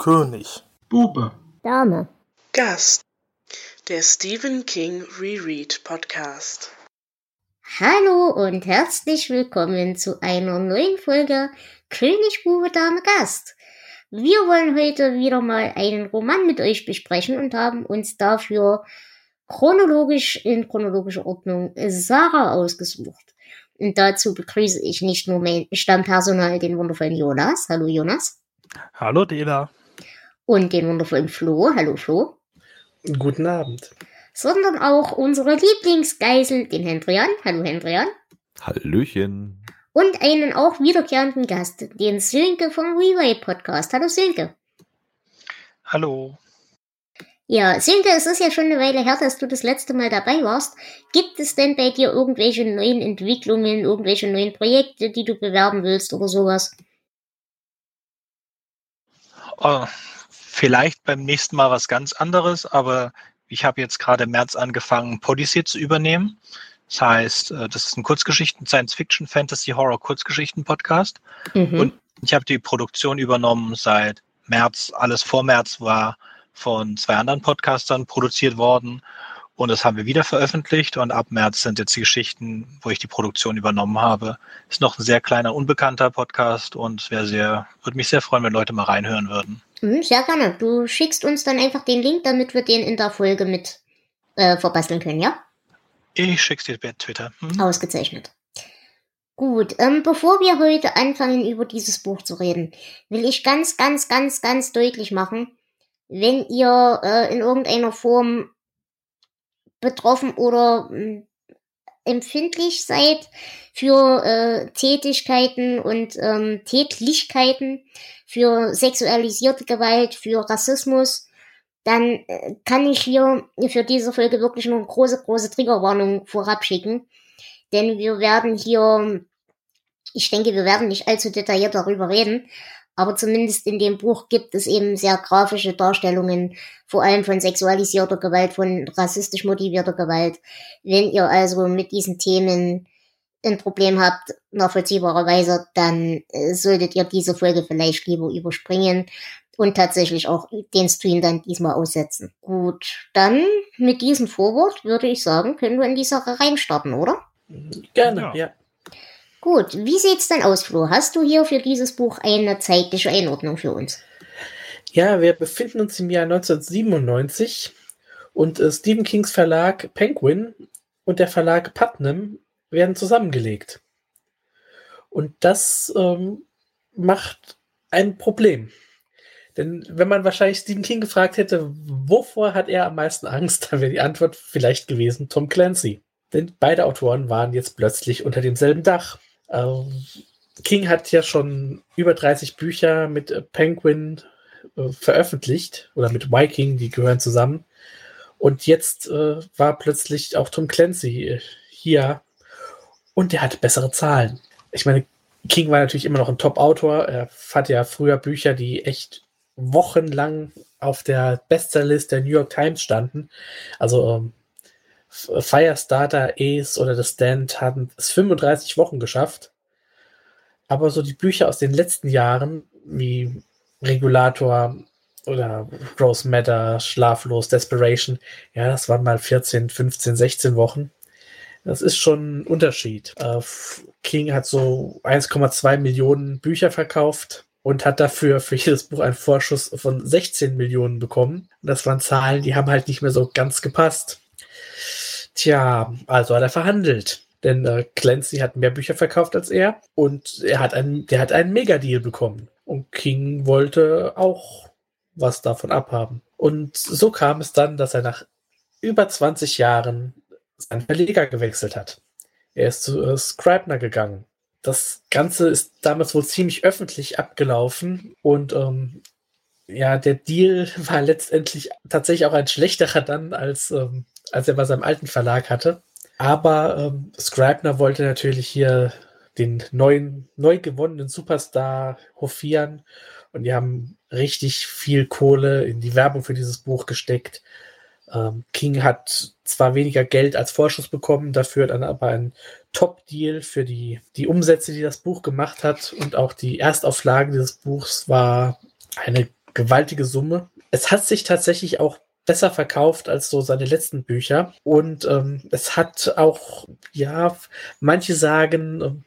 König. Bube. Dame. Gast. Der Stephen King Reread Podcast. Hallo und herzlich willkommen zu einer neuen Folge König, Bube, Dame, Gast. Wir wollen heute wieder mal einen Roman mit euch besprechen und haben uns dafür chronologisch in chronologischer Ordnung Sarah ausgesucht. Und dazu begrüße ich nicht nur mein Stammpersonal, den wundervollen Jonas. Hallo Jonas. Hallo Dela. Und den wundervollen Flo. Hallo Flo. Guten Abend. Sondern auch unsere Lieblingsgeisel, den Hendrian. Hallo Hendrian. Hallöchen. Und einen auch wiederkehrenden Gast, den Sönke vom Rewrite Podcast. Hallo Sönke. Hallo. Ja, Sönke, es ist ja schon eine Weile her, dass du das letzte Mal dabei warst. Gibt es denn bei dir irgendwelche neuen Entwicklungen, irgendwelche neuen Projekte, die du bewerben willst oder sowas? Oh, vielleicht beim nächsten Mal was ganz anderes, aber ich habe jetzt gerade im März angefangen, Podyssey zu übernehmen. Das heißt, äh, das ist ein Kurzgeschichten, Science-Fiction, Fantasy, Horror, Kurzgeschichten-Podcast. Mhm. Und ich habe die Produktion übernommen seit März. Alles vor März war von zwei anderen Podcastern produziert worden. Und das haben wir wieder veröffentlicht. Und ab März sind jetzt die Geschichten, wo ich die Produktion übernommen habe. Ist noch ein sehr kleiner, unbekannter Podcast und wäre sehr, würde mich sehr freuen, wenn Leute mal reinhören würden. Mhm, sehr gerne. Du schickst uns dann einfach den Link, damit wir den in der Folge mit äh, verbasteln können, ja? Ich schick's dir per Twitter. Mhm. Ausgezeichnet. Gut, ähm, bevor wir heute anfangen, über dieses Buch zu reden, will ich ganz, ganz, ganz, ganz deutlich machen, wenn ihr äh, in irgendeiner Form betroffen oder äh, empfindlich seid für äh, Tätigkeiten und ähm, Tätlichkeiten, für sexualisierte Gewalt, für Rassismus, dann äh, kann ich hier für diese Folge wirklich nur eine große, große Triggerwarnung vorab schicken. Denn wir werden hier, ich denke, wir werden nicht allzu detailliert darüber reden, aber zumindest in dem Buch gibt es eben sehr grafische Darstellungen, vor allem von sexualisierter Gewalt, von rassistisch motivierter Gewalt. Wenn ihr also mit diesen Themen ein Problem habt, nachvollziehbarerweise, dann äh, solltet ihr diese Folge vielleicht lieber überspringen und tatsächlich auch den Stream dann diesmal aussetzen. Gut, dann mit diesem Vorwort würde ich sagen, können wir in die Sache reinstarten, oder? Gerne, ja. ja. Gut, wie sieht's denn aus, Flo? Hast du hier für dieses Buch eine zeitliche Einordnung für uns? Ja, wir befinden uns im Jahr 1997 und äh, Stephen Kings Verlag Penguin und der Verlag Putnam werden zusammengelegt. Und das ähm, macht ein Problem. Denn wenn man wahrscheinlich Stephen King gefragt hätte, wovor hat er am meisten Angst, dann wäre die Antwort vielleicht gewesen Tom Clancy. Denn beide Autoren waren jetzt plötzlich unter demselben Dach. Ähm, King hat ja schon über 30 Bücher mit äh, Penguin äh, veröffentlicht oder mit Viking, die gehören zusammen. Und jetzt äh, war plötzlich auch Tom Clancy äh, hier und der hat bessere Zahlen. Ich meine, King war natürlich immer noch ein Top-Autor. Er hatte ja früher Bücher, die echt wochenlang auf der Bestsellerliste der New York Times standen. Also ähm, Firestarter, Ace oder The Stand haben es 35 Wochen geschafft. Aber so die Bücher aus den letzten Jahren, wie Regulator oder Gross Matter, Schlaflos, Desperation, ja, das waren mal 14, 15, 16 Wochen. Das ist schon ein Unterschied. Äh, King hat so 1,2 Millionen Bücher verkauft und hat dafür für jedes Buch einen Vorschuss von 16 Millionen bekommen. Das waren Zahlen, die haben halt nicht mehr so ganz gepasst. Tja, also hat er verhandelt. Denn äh, Clancy hat mehr Bücher verkauft als er und er hat einen, der hat einen Megadeal bekommen. Und King wollte auch was davon abhaben. Und so kam es dann, dass er nach über 20 Jahren seinen Verleger gewechselt hat. Er ist zu äh, Scribner gegangen. Das Ganze ist damals wohl ziemlich öffentlich abgelaufen und ähm, ja, der Deal war letztendlich tatsächlich auch ein schlechterer dann, als ähm, als er bei seinem alten Verlag hatte. Aber ähm, Scribner wollte natürlich hier den neuen, neu gewonnenen Superstar hofieren und die haben richtig viel Kohle in die Werbung für dieses Buch gesteckt. Ähm, King hat zwar weniger Geld als Vorschuss bekommen, dafür dann aber ein Top-Deal für die, die Umsätze, die das Buch gemacht hat und auch die Erstauflage dieses Buchs war eine gewaltige Summe. Es hat sich tatsächlich auch besser verkauft als so seine letzten Bücher. Und ähm, es hat auch, ja, manche sagen, ähm,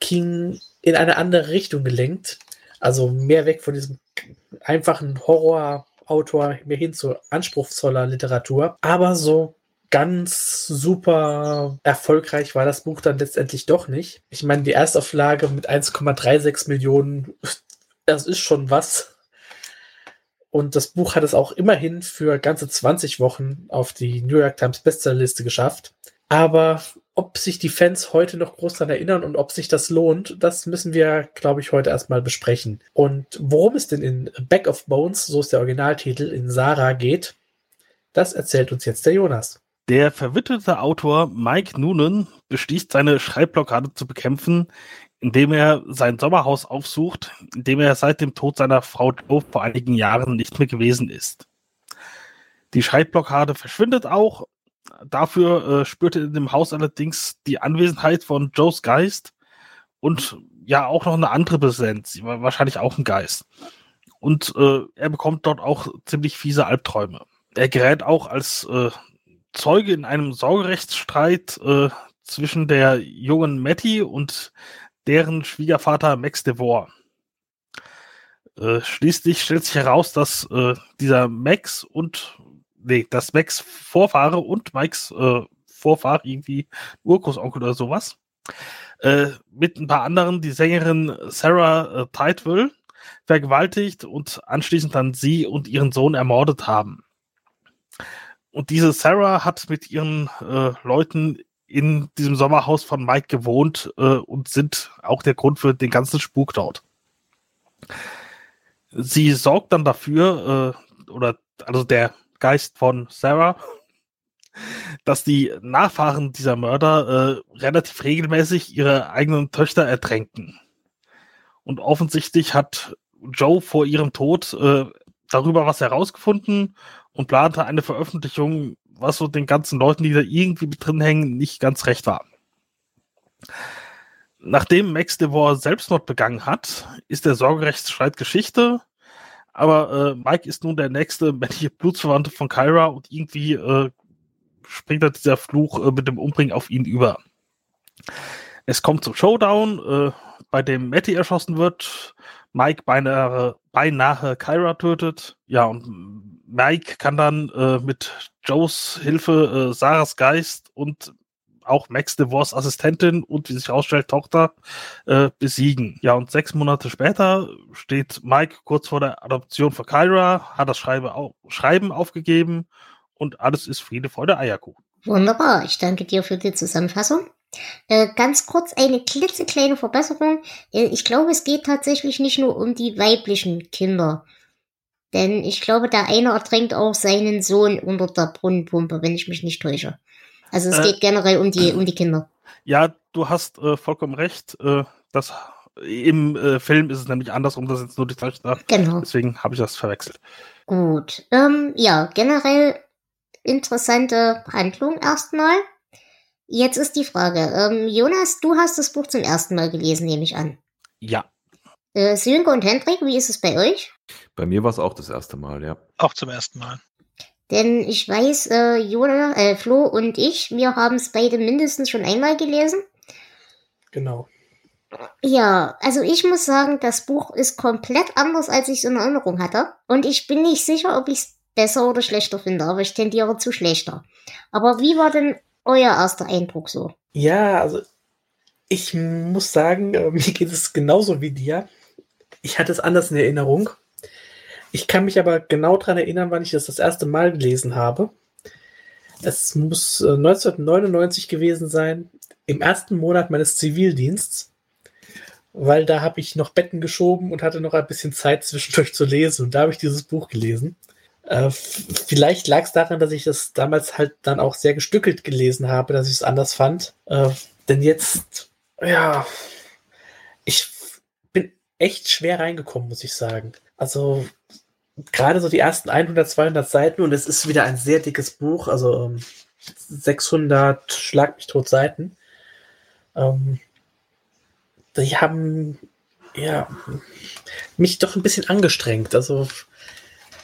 King in eine andere Richtung gelenkt. Also mehr weg von diesem einfachen Horrorautor, mehr hin zu anspruchsvoller Literatur. Aber so ganz super erfolgreich war das Buch dann letztendlich doch nicht. Ich meine, die Erstauflage mit 1,36 Millionen, das ist schon was. Und das Buch hat es auch immerhin für ganze 20 Wochen auf die New York Times Bestsellerliste geschafft. Aber ob sich die Fans heute noch groß daran erinnern und ob sich das lohnt, das müssen wir, glaube ich, heute erstmal besprechen. Und worum es denn in Back of Bones, so ist der Originaltitel, in Sarah geht, das erzählt uns jetzt der Jonas. Der verwitwete Autor Mike Noonan beschließt, seine Schreibblockade zu bekämpfen, indem er sein Sommerhaus aufsucht, in dem er seit dem Tod seiner Frau Joe vor einigen Jahren nicht mehr gewesen ist. Die Schreibblockade verschwindet auch. Dafür äh, spürt er in dem Haus allerdings die Anwesenheit von Joes Geist und ja auch noch eine andere Präsenz, wahrscheinlich auch ein Geist. Und äh, er bekommt dort auch ziemlich fiese Albträume. Er gerät auch als äh, Zeuge in einem Sorgerechtsstreit äh, zwischen der jungen Matty und deren Schwiegervater Max DeVore. Äh, schließlich stellt sich heraus, dass äh, dieser Max und nee, dass Max Vorfahre und Mikes äh, Vorfahr irgendwie Urgroßonkel oder sowas äh, mit ein paar anderen die Sängerin Sarah äh, Tidwell vergewaltigt und anschließend dann sie und ihren Sohn ermordet haben. Und diese Sarah hat mit ihren äh, Leuten in diesem Sommerhaus von Mike gewohnt äh, und sind auch der Grund für den ganzen Spuk dort. Sie sorgt dann dafür, äh, oder also der Geist von Sarah, dass die Nachfahren dieser Mörder äh, relativ regelmäßig ihre eigenen Töchter ertränken. Und offensichtlich hat Joe vor ihrem Tod äh, darüber was herausgefunden und plante eine Veröffentlichung was so den ganzen Leuten, die da irgendwie mit drin hängen, nicht ganz recht war. Nachdem Max DeVore Selbstmord begangen hat, ist der Sorgerechtsstreit Geschichte. Aber äh, Mike ist nun der nächste männliche Blutsverwandte von Kyra und irgendwie äh, springt halt dieser Fluch äh, mit dem Umbringen auf ihn über. Es kommt zum Showdown, äh, bei dem Matty erschossen wird, Mike beinahe, beinahe Kyra tötet. Ja, und Mike kann dann äh, mit Joes Hilfe äh, Sarahs Geist und auch Max DeVos Assistentin und wie sich herausstellt Tochter äh, besiegen. Ja, und sechs Monate später steht Mike kurz vor der Adoption für Kyra, hat das Schreibe au Schreiben aufgegeben und alles ist Friede, Freude, Eierkuchen. Wunderbar, ich danke dir für die Zusammenfassung. Äh, ganz kurz eine klitzekleine Verbesserung. Äh, ich glaube, es geht tatsächlich nicht nur um die weiblichen Kinder. Denn ich glaube, der eine ertränkt auch seinen Sohn unter der Brunnenpumpe, wenn ich mich nicht täusche. Also es äh, geht generell um die, um die Kinder. Ja, du hast äh, vollkommen recht. Äh, das, Im Film ist es nämlich andersrum, das sind nur die Töchter. Genau. Deswegen habe ich das verwechselt. Gut. Ähm, ja, generell interessante Handlung erstmal. Jetzt ist die Frage, ähm, Jonas, du hast das Buch zum ersten Mal gelesen, nehme ich an. Ja. Äh, Sönke und Hendrik, wie ist es bei euch? Bei mir war es auch das erste Mal, ja. Auch zum ersten Mal. Denn ich weiß, äh, Jona, äh, Flo und ich, wir haben es beide mindestens schon einmal gelesen. Genau. Ja, also ich muss sagen, das Buch ist komplett anders, als ich es in Erinnerung hatte. Und ich bin nicht sicher, ob ich es besser oder schlechter finde, aber ich tendiere zu schlechter. Aber wie war denn euer erster Eindruck so? Ja, also ich muss sagen, äh, mir geht es genauso wie dir. Ich hatte es anders in Erinnerung. Ich kann mich aber genau daran erinnern, wann ich das das erste Mal gelesen habe. Es muss äh, 1999 gewesen sein, im ersten Monat meines Zivildiensts, weil da habe ich noch Betten geschoben und hatte noch ein bisschen Zeit zwischendurch zu lesen und da habe ich dieses Buch gelesen. Äh, vielleicht lag es daran, dass ich das damals halt dann auch sehr gestückelt gelesen habe, dass ich es anders fand. Äh, denn jetzt, ja, ich bin echt schwer reingekommen, muss ich sagen. Also gerade so die ersten 100, 200 Seiten und es ist wieder ein sehr dickes Buch, also 600 ähm, Schlag mich tot Seiten. Ähm, die haben ja, mich doch ein bisschen angestrengt. Also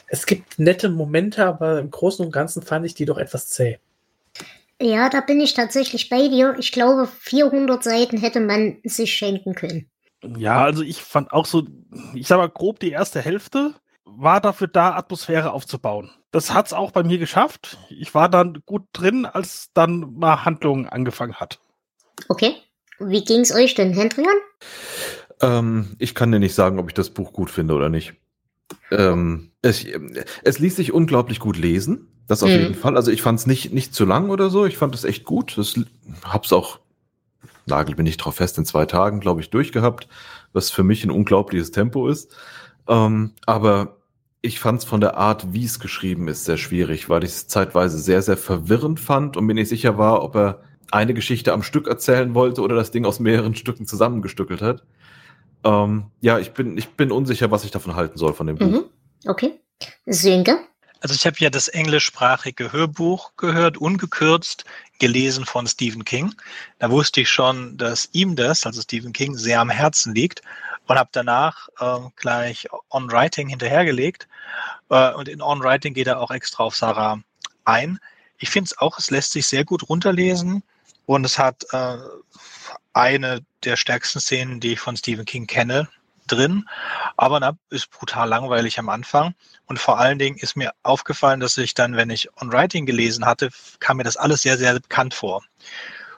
es gibt nette Momente, aber im Großen und Ganzen fand ich die doch etwas zäh. Ja, da bin ich tatsächlich bei dir. Ich glaube, 400 Seiten hätte man sich schenken können. Ja, also ich fand auch so, ich sag mal grob die erste Hälfte war dafür da, Atmosphäre aufzubauen. Das hat's auch bei mir geschafft. Ich war dann gut drin, als dann mal Handlung angefangen hat. Okay. Wie ging's euch denn, Hendrian? Ähm, ich kann dir nicht sagen, ob ich das Buch gut finde oder nicht. Ähm, es, es ließ sich unglaublich gut lesen. Das auf Mhm. jeden Fall. Also ich fand es nicht, nicht zu lang oder so. Ich fand es echt gut. Das hab's auch, nagel bin ich drauf fest, in zwei Tagen, glaube ich, durchgehabt, was für mich ein unglaubliches Tempo ist. Ähm, aber ich fand es von der Art, wie es geschrieben ist, sehr schwierig, weil ich es zeitweise sehr, sehr verwirrend fand und mir nicht sicher war, ob er eine Geschichte am Stück erzählen wollte oder das Ding aus mehreren Stücken zusammengestückelt hat. Ähm, ja, ich bin, ich bin unsicher, was ich davon halten soll von dem Buch. Mhm. Okay. Sönke? Also ich habe ja das englischsprachige Hörbuch gehört, ungekürzt, gelesen von Stephen King. Da wusste ich schon, dass ihm das, also Stephen King, sehr am Herzen liegt und habe danach ähm, gleich On Writing hinterhergelegt. Äh, und in On Writing geht er auch extra auf Sarah ein. Ich finde es auch, es lässt sich sehr gut runterlesen und es hat äh, eine der stärksten Szenen, die ich von Stephen King kenne, drin. Aber na, ist brutal langweilig am Anfang. Und vor allen Dingen ist mir aufgefallen, dass ich dann, wenn ich On Writing gelesen hatte, kam mir das alles sehr, sehr bekannt vor.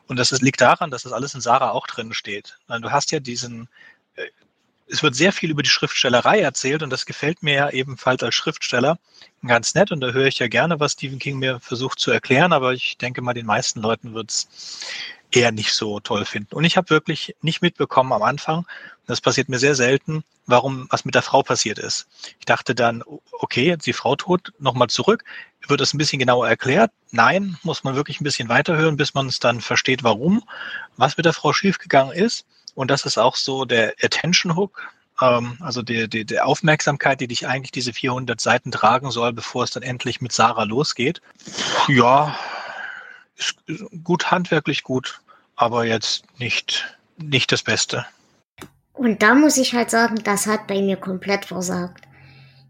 Und das ist, liegt daran, dass das alles in Sarah auch drin steht. Du hast ja diesen, äh, es wird sehr viel über die Schriftstellerei erzählt und das gefällt mir ja ebenfalls als Schriftsteller ganz nett. Und da höre ich ja gerne, was Stephen King mir versucht zu erklären, aber ich denke mal, den meisten Leuten wird es eher nicht so toll finden. Und ich habe wirklich nicht mitbekommen am Anfang, das passiert mir sehr selten, warum was mit der Frau passiert ist. Ich dachte dann, okay, jetzt die Frau tot, nochmal zurück. Wird das ein bisschen genauer erklärt? Nein, muss man wirklich ein bisschen weiterhören, bis man es dann versteht, warum, was mit der Frau schiefgegangen ist. Und das ist auch so der Attention Hook, ähm, also die, die, die Aufmerksamkeit, die dich eigentlich diese 400 Seiten tragen soll, bevor es dann endlich mit Sarah losgeht. Ja, gut, handwerklich gut, aber jetzt nicht, nicht das Beste. Und da muss ich halt sagen, das hat bei mir komplett versagt.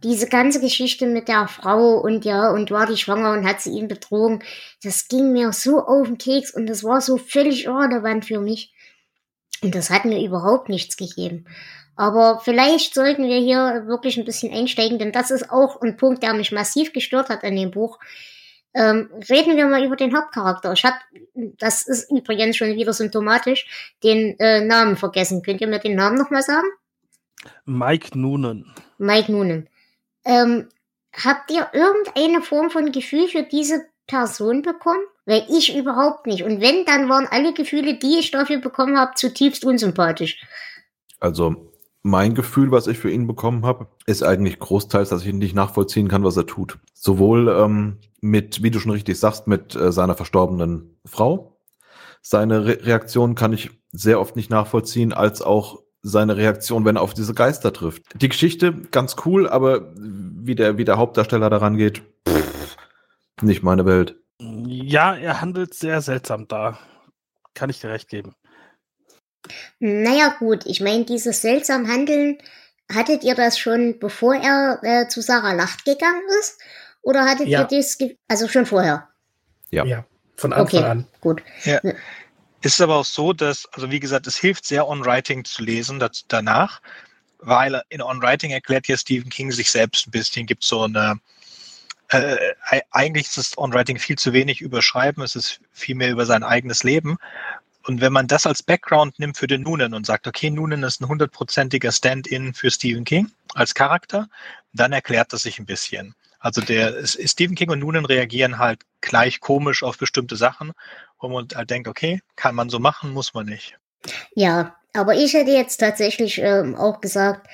Diese ganze Geschichte mit der Frau und ja, und war die schwanger und hat sie ihn betrogen, das ging mir so auf den Keks und das war so völlig irrelevant für mich. Und das hat mir überhaupt nichts gegeben. Aber vielleicht sollten wir hier wirklich ein bisschen einsteigen, denn das ist auch ein Punkt, der mich massiv gestört hat an dem Buch. Ähm, reden wir mal über den Hauptcharakter. Ich habe, das ist übrigens schon wieder symptomatisch, den äh, Namen vergessen. Könnt ihr mir den Namen nochmal sagen? Mike Noonan. Mike Noonan. Ähm, habt ihr irgendeine Form von Gefühl für diese Person bekommen? Weil ich überhaupt nicht. Und wenn, dann waren alle Gefühle, die ich dafür bekommen habe, zutiefst unsympathisch. Also mein Gefühl, was ich für ihn bekommen habe, ist eigentlich großteils, dass ich nicht nachvollziehen kann, was er tut. Sowohl ähm, mit, wie du schon richtig sagst, mit äh, seiner verstorbenen Frau. Seine Re Reaktion kann ich sehr oft nicht nachvollziehen, als auch seine Reaktion, wenn er auf diese Geister trifft. Die Geschichte ganz cool, aber wie der, wie der Hauptdarsteller daran geht, pff, nicht meine Welt. Ja, er handelt sehr seltsam da. Kann ich dir recht geben. Naja, gut, ich meine, dieses seltsam Handeln, hattet ihr das schon, bevor er äh, zu Sarah Lacht gegangen ist? Oder hattet Ja. ihr das, also schon vorher? Ja. Ja, von Anfang Okay. an. Gut. Es ist aber auch so, dass, also wie gesagt, es hilft sehr, On-Writing zu lesen das, danach, weil in On-Writing erklärt hier Stephen King sich selbst ein bisschen, gibt so eine, äh, e- eigentlich ist das On-Writing viel zu wenig überschreiben, es ist viel mehr über sein eigenes Leben. Und wenn man das als Background nimmt für den Noonan und sagt, okay, Noonan ist ein hundertprozentiger Stand-in für Stephen King als Charakter, dann erklärt das sich ein bisschen. Also der Stephen King und Noonan reagieren halt gleich komisch auf bestimmte Sachen, wo man halt denkt, okay, kann man so machen, muss man nicht. Ja, aber ich hätte jetzt tatsächlich ähm, auch gesagt,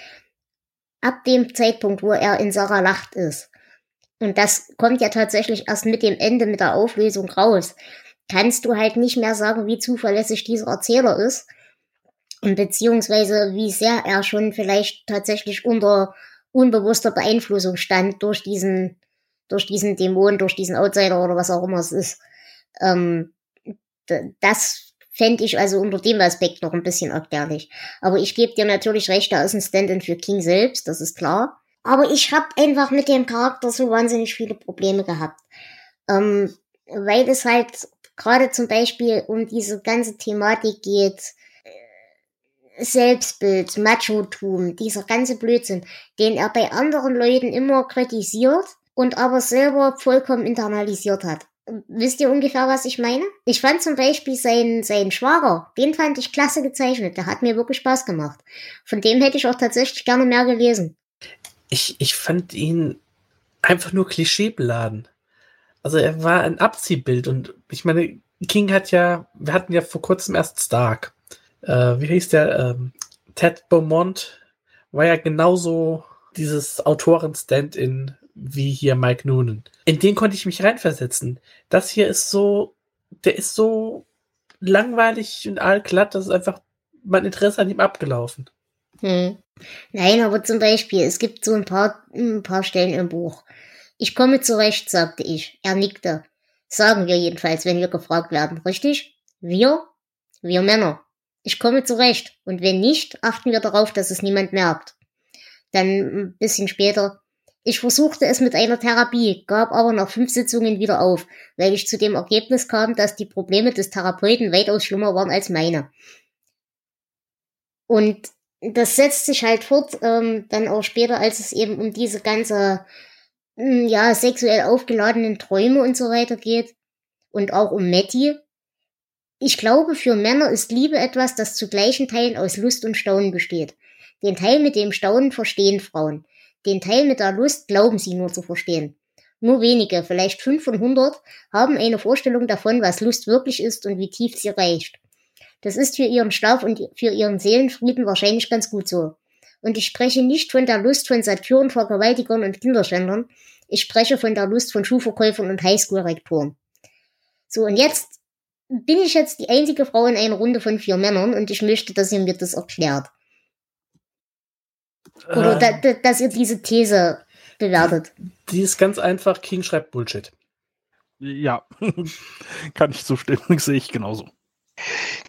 ab dem Zeitpunkt, wo er in Sarah Lacht ist, und das kommt ja tatsächlich erst mit dem Ende, mit der Auflösung raus, kannst du halt nicht mehr sagen, wie zuverlässig dieser Erzähler ist. Und beziehungsweise wie sehr er schon vielleicht tatsächlich unter unbewusster Beeinflussung stand durch diesen, durch diesen Dämon, durch diesen Outsider oder was auch immer es ist. Ähm, das fände ich also unter dem Aspekt noch ein bisschen erklärlich. Aber ich gebe dir natürlich recht, da ist ein Stand-in für King selbst, das ist klar. Aber ich habe einfach mit dem Charakter so wahnsinnig viele Probleme gehabt. Ähm, weil es halt gerade zum Beispiel um diese ganze Thematik geht, äh, Selbstbild, Machotum, dieser ganze Blödsinn, den er bei anderen Leuten immer kritisiert und aber selber vollkommen internalisiert hat. Wisst ihr ungefähr, was ich meine? Ich fand zum Beispiel seinen, seinen Schwager, den fand ich klasse gezeichnet. Der hat mir wirklich Spaß gemacht. Von dem hätte ich auch tatsächlich gerne mehr gelesen. Ich, ich fand ihn einfach nur klischeebeladen. Also er war ein Abziehbild und ich meine, King hat ja, wir hatten ja vor kurzem erst Stark. Äh, wie hieß der? Ähm, Ted Beaumont war ja genauso dieses Autoren-Stand-in wie hier Mike Noonan. In den konnte ich mich reinversetzen. Das hier ist so, der ist so langweilig und allglatt, das ist einfach mein Interesse an ihm abgelaufen. Hm. Nein, aber zum Beispiel, es gibt so ein paar, ein paar Stellen im Buch. Ich komme zurecht, sagte ich. Er nickte. Sagen wir jedenfalls, wenn wir gefragt werden, richtig? Wir? Wir Männer. Ich komme zurecht. Und wenn nicht, achten wir darauf, dass es niemand merkt. Dann ein bisschen später. Ich versuchte es mit einer Therapie, gab aber nach fünf Sitzungen wieder auf, weil ich zu dem Ergebnis kam, dass die Probleme des Therapeuten weitaus schlimmer waren als meine. Und das setzt sich halt fort, ähm, dann auch später, als es eben um diese ganze, hm, ja, sexuell aufgeladenen Träume und so weiter geht. Und auch um Matty. Ich glaube, für Männer ist Liebe etwas, das zu gleichen Teilen aus Lust und Staunen besteht. Den Teil mit dem Staunen verstehen Frauen. Den Teil mit der Lust glauben sie nur zu verstehen. Nur wenige, vielleicht fünf von hundert, haben eine Vorstellung davon, was Lust wirklich ist und wie tief sie reicht. Das ist für ihren Schlaf und für ihren Seelenfrieden wahrscheinlich ganz gut so. Und ich spreche nicht von der Lust von Satyren, Vergewaltigern und Kinderschändern. Ich spreche von der Lust von Schuhverkäufern und Highschool-Rektoren. So, und jetzt bin ich jetzt die einzige Frau in einer Runde von vier Männern und ich möchte, dass ihr mir das erklärt. Oder äh, da, dass ihr diese These bewertet. Die ist ganz einfach, King schreibt Bullshit. Ja, kann ich zustimmen, sehe ich genauso.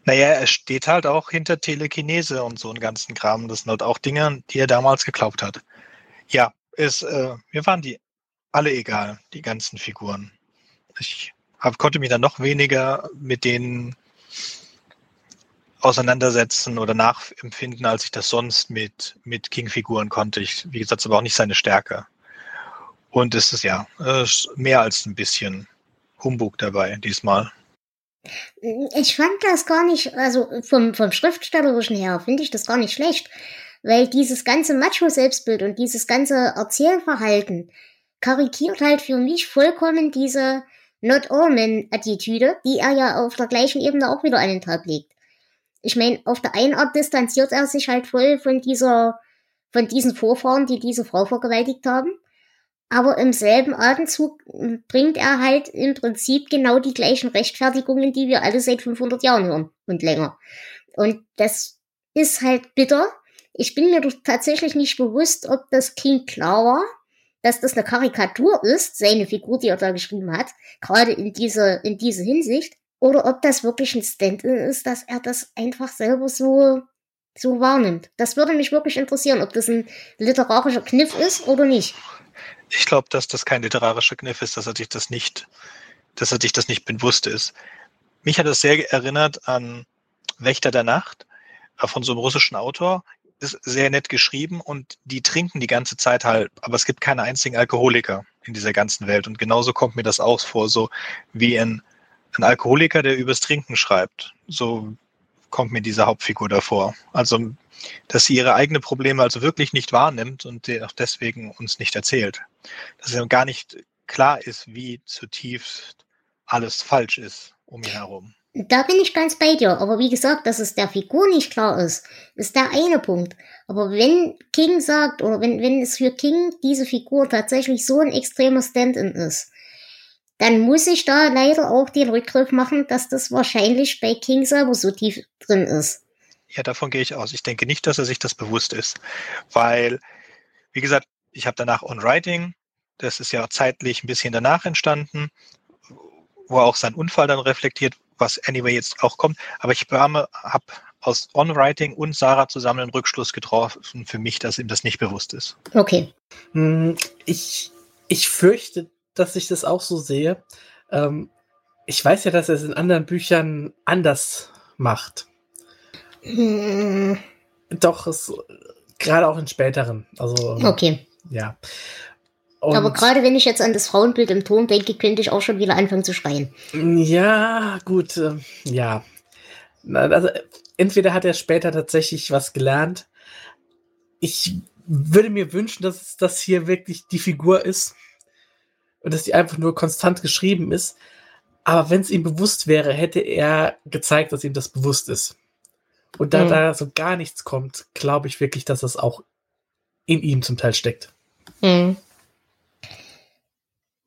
Naja, er steht halt auch hinter Telekinese und so einen ganzen Kram. Das sind halt auch Dinge, die er damals geglaubt hat. Ja, ist, äh, mir waren die alle egal, die ganzen Figuren. Ich hab, konnte mich dann noch weniger mit denen auseinandersetzen oder nachempfinden, als ich das sonst mit, mit King-Figuren konnte. Ich, wie gesagt, es aber auch nicht seine Stärke. Und es ist ja mehr als ein bisschen Humbug dabei diesmal. Ich fand das gar nicht, also vom, vom Schriftstellerischen her finde ich das gar nicht schlecht, weil dieses ganze Macho-Selbstbild und dieses ganze Erzählverhalten karikiert halt für mich vollkommen diese Not All Men-Attitüde, die er ja auf der gleichen Ebene auch wieder an den Tag legt. Ich meine, auf der einen Art distanziert er sich halt voll von dieser, von diesen Vorfahren, die diese Frau vergewaltigt haben. Aber im selben Atemzug bringt er halt im Prinzip genau die gleichen Rechtfertigungen, die wir alle seit 500 Jahren hören und länger. Und das ist halt bitter. Ich bin mir tatsächlich nicht bewusst, ob das King klar war, dass das eine Karikatur ist, seine Figur, die er da geschrieben hat, gerade in diese, in diese Hinsicht, oder ob das wirklich ein Stand-in ist, dass er das einfach selber so, so wahrnimmt. Das würde mich wirklich interessieren, ob das ein literarischer Kniff ist oder nicht. Ich glaube, dass das kein literarischer Kniff ist, dass er sich das nicht, dass er sich das nicht bewusst ist. Mich hat das sehr erinnert an Wächter der Nacht von so einem russischen Autor. Ist sehr nett geschrieben und die trinken die ganze Zeit halt, aber es gibt keine einzigen Alkoholiker in dieser ganzen Welt. Und genauso kommt mir das auch vor, so wie ein, ein Alkoholiker, der übers Trinken schreibt. So kommt mir diese Hauptfigur davor. Also, dass sie ihre eigenen Probleme also wirklich nicht wahrnimmt und auch deswegen uns nicht erzählt. Dass es gar nicht klar ist, wie zutiefst alles falsch ist um ihn herum. Da bin ich ganz bei dir. Aber wie gesagt, dass es der Figur nicht klar ist, ist der eine Punkt. Aber wenn King sagt, oder wenn, wenn es für King diese Figur tatsächlich so ein extremer Stand-in ist, dann muss ich da leider auch den Rückgriff machen, dass das wahrscheinlich bei King selber so tief drin ist. Ja, davon gehe ich aus. Ich denke nicht, dass er sich das bewusst ist, weil, wie gesagt, ich habe danach On Writing, das ist ja zeitlich ein bisschen danach entstanden, wo auch sein Unfall dann reflektiert was anyway jetzt auch kommt. Aber ich habe aus On-Writing und Sarah zusammen einen Rückschluss getroffen für mich, dass ihm das nicht bewusst ist. Okay. Hm, Ich, ich fürchte, dass ich das auch so sehe. Ähm, ich weiß ja, dass er es in anderen Büchern anders macht. Hm, Doch, es, gerade auch in späteren. Also, Okay. ja. Aber Und- gerade wenn ich jetzt an das Frauenbild im Turm denke, könnte ich auch schon wieder anfangen zu schreien. Ja, gut, ähm, ja. Also, äh, entweder hat er später tatsächlich was gelernt. Ich würde mir wünschen, dass das hier wirklich die Figur ist und dass die einfach nur konstant geschrieben ist. Aber wenn es ihm bewusst wäre, hätte er gezeigt, dass ihm das bewusst ist. Und da Mhm. da so gar nichts kommt, glaube ich wirklich, dass das auch in ihm zum Teil steckt. Hm.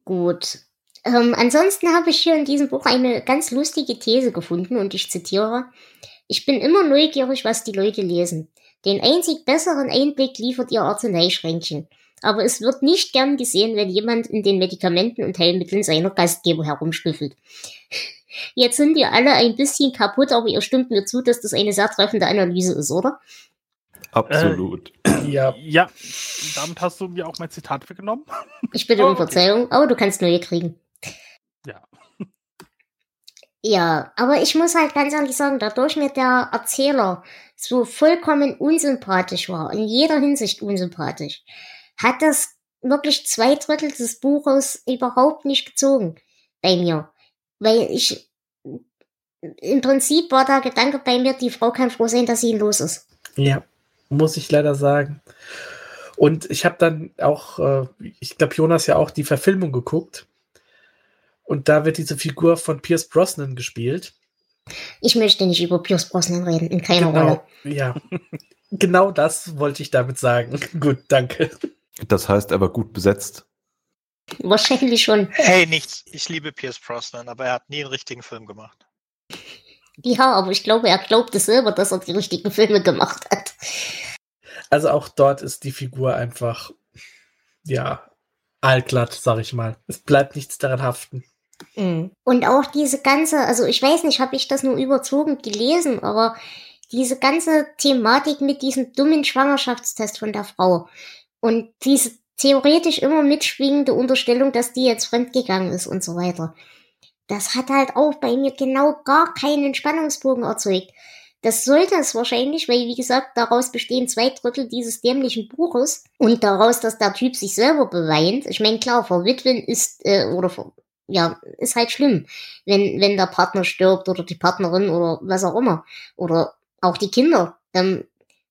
Gut. Ähm, ansonsten habe ich hier in diesem Buch eine ganz lustige These gefunden und ich zitiere. Ich bin immer neugierig, was die Leute lesen. Den einzig besseren Einblick liefert ihr Arzneischränkchen. Aber es wird nicht gern gesehen, wenn jemand in den Medikamenten und Heilmitteln seiner Gastgeber herumschnüffelt. Jetzt sind wir alle ein bisschen kaputt, aber ihr stimmt mir zu, dass das eine sehr treffende Analyse ist, oder? Absolut. Ja, Ja, damit hast du mir auch mein Zitat weggenommen. Ich bitte um Okay. Verzeihung, aber du kannst neue kriegen. Ja. Ja, aber ich muss halt ganz ehrlich sagen, dadurch mir der Erzähler so vollkommen unsympathisch war, in jeder Hinsicht unsympathisch, hat das wirklich zwei Drittel des Buches überhaupt nicht gezogen bei mir. Weil ich, im Prinzip war der Gedanke bei mir, die Frau kann froh sein, dass sie ihn los ist. Ja, muss ich leider sagen. Und ich habe dann auch, äh, ich glaube, Jonas ja auch die Verfilmung geguckt. Und da wird diese Figur von Pierce Brosnan gespielt. Ich möchte nicht über Pierce Brosnan reden, in keiner Rolle. Genau, ja. genau das wollte ich damit sagen. Gut, danke. Das heißt, er war gut besetzt. Wahrscheinlich schon. Hey, nichts. Ich liebe Pierce Brosnan, aber er hat nie einen richtigen Film gemacht. Ja, aber ich glaube, er glaubt es selber, dass er die richtigen Filme gemacht hat. Also auch dort ist die Figur einfach, ja, allglatt, sag ich mal. Es bleibt nichts daran haften. Mhm. Und auch diese ganze, also ich weiß nicht, habe ich das nur überzogen gelesen, aber diese ganze Thematik mit diesem dummen Schwangerschaftstest von der Frau und diese theoretisch immer mitschwingende Unterstellung, dass die jetzt fremdgegangen ist und so weiter. Das hat halt auch bei mir genau gar keinen Spannungsbogen erzeugt. Das sollte es wahrscheinlich, weil, wie gesagt, daraus bestehen zwei Drittel dieses dämlichen Buches und daraus, dass der Typ sich selber beweint. Ich meine, klar, verwitwen ist, äh, oder ver ja, ist halt schlimm, wenn, wenn der Partner stirbt oder die Partnerin oder was auch immer. Oder auch die Kinder. Ähm,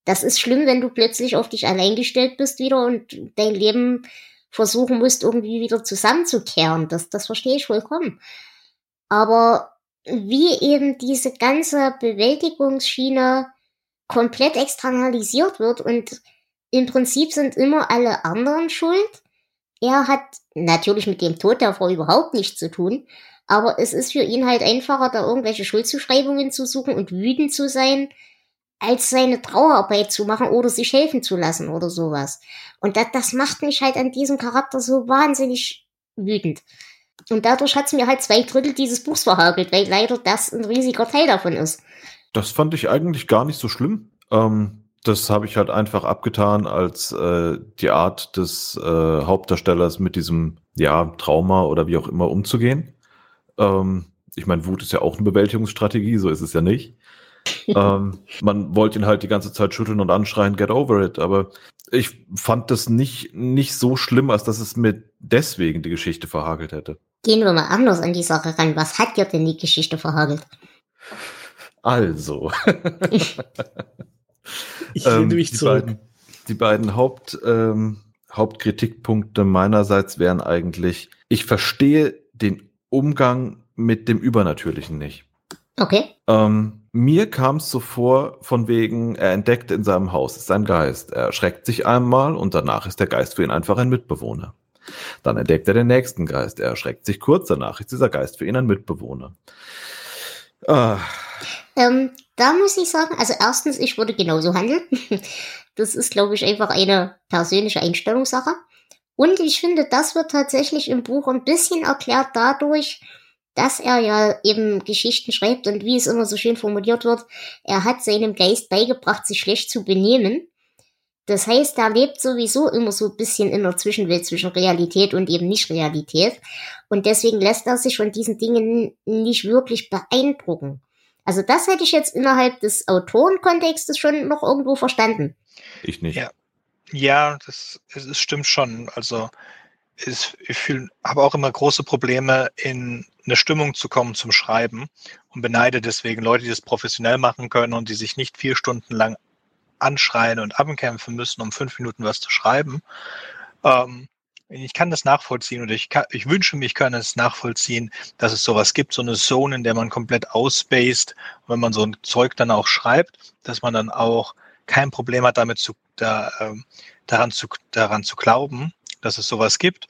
das ist schlimm, wenn du plötzlich auf dich allein gestellt bist wieder und dein Leben versuchen musst, irgendwie wieder zusammenzukehren. Das, das verstehe ich vollkommen. Aber wie eben diese ganze Bewältigungsschiene komplett externalisiert wird und im Prinzip sind immer alle anderen schuld. Er hat natürlich mit dem Tod der Frau überhaupt nichts zu tun, aber es ist für ihn halt einfacher, da irgendwelche Schuldzuschreibungen zu suchen und wütend zu sein, als seine Trauerarbeit zu machen oder sich helfen zu lassen oder sowas. Und das, das macht mich halt an diesem Charakter so wahnsinnig wütend. Und dadurch hat's mir halt zwei Drittel dieses Buchs verhagelt, weil leider das ein riesiger Teil davon ist. Das fand ich eigentlich gar nicht so schlimm. Ähm, das habe ich halt einfach abgetan als äh, die Art des äh, Hauptdarstellers mit diesem ja Trauma oder wie auch immer umzugehen. Ähm, ich meine, Wut ist ja auch eine Bewältigungsstrategie, so ist es ja nicht. Ähm, man wollte ihn halt die ganze Zeit schütteln und anschreien, get over it. Aber ich fand das nicht, nicht so schlimm, als dass es mir deswegen die Geschichte verhagelt hätte. Gehen wir mal anders an die Sache ran. Was hat dir denn die Geschichte verhagelt? Also. Ich lehne Ähm, mich die zurück. Beiden, die beiden Haupt, ähm, Hauptkritikpunkte meinerseits wären eigentlich, ich verstehe den Umgang mit dem Übernatürlichen nicht. Okay. Ähm, mir kam es so vor, von wegen, er entdeckt in seinem Haus ist ein Geist. Er erschreckt sich einmal und danach ist der Geist für ihn einfach ein Mitbewohner. Dann entdeckt er den nächsten Geist. Er erschreckt sich kurz, danach ist dieser Geist für ihn ein Mitbewohner. Ah, Ähm, da muss ich sagen, also erstens, ich würde genauso handeln. Das ist, glaube ich, einfach eine persönliche Einstellungssache. Und ich finde, das wird tatsächlich im Buch ein bisschen erklärt dadurch, dass er ja eben Geschichten schreibt und wie es immer so schön formuliert wird, er hat seinem Geist beigebracht, sich schlecht zu benehmen. Das heißt, er lebt sowieso immer so ein bisschen in der Zwischenwelt zwischen Realität und eben nicht Realität. Und deswegen lässt er sich von diesen Dingen nicht wirklich beeindrucken. Also das hätte ich jetzt innerhalb des Autorenkontextes schon noch irgendwo verstanden. Ich nicht. Ja. Ja, das, es stimmt schon. Also ist, ich habe auch immer große Probleme, in eine Stimmung zu kommen zum Schreiben und beneide deswegen Leute, die das professionell machen können und die sich nicht vier Stunden lang anschreien und abkämpfen müssen, um fünf Minuten was zu schreiben. Ähm, ich kann das nachvollziehen oder ich, ich wünsche mich, kann es nachvollziehen, dass es sowas gibt, so eine Zone, in der man komplett ausspaced. Und wenn man so ein Zeug dann auch schreibt, dass man dann auch kein Problem hat, damit zu, da, äh, daran, zu, daran zu glauben, dass es sowas gibt.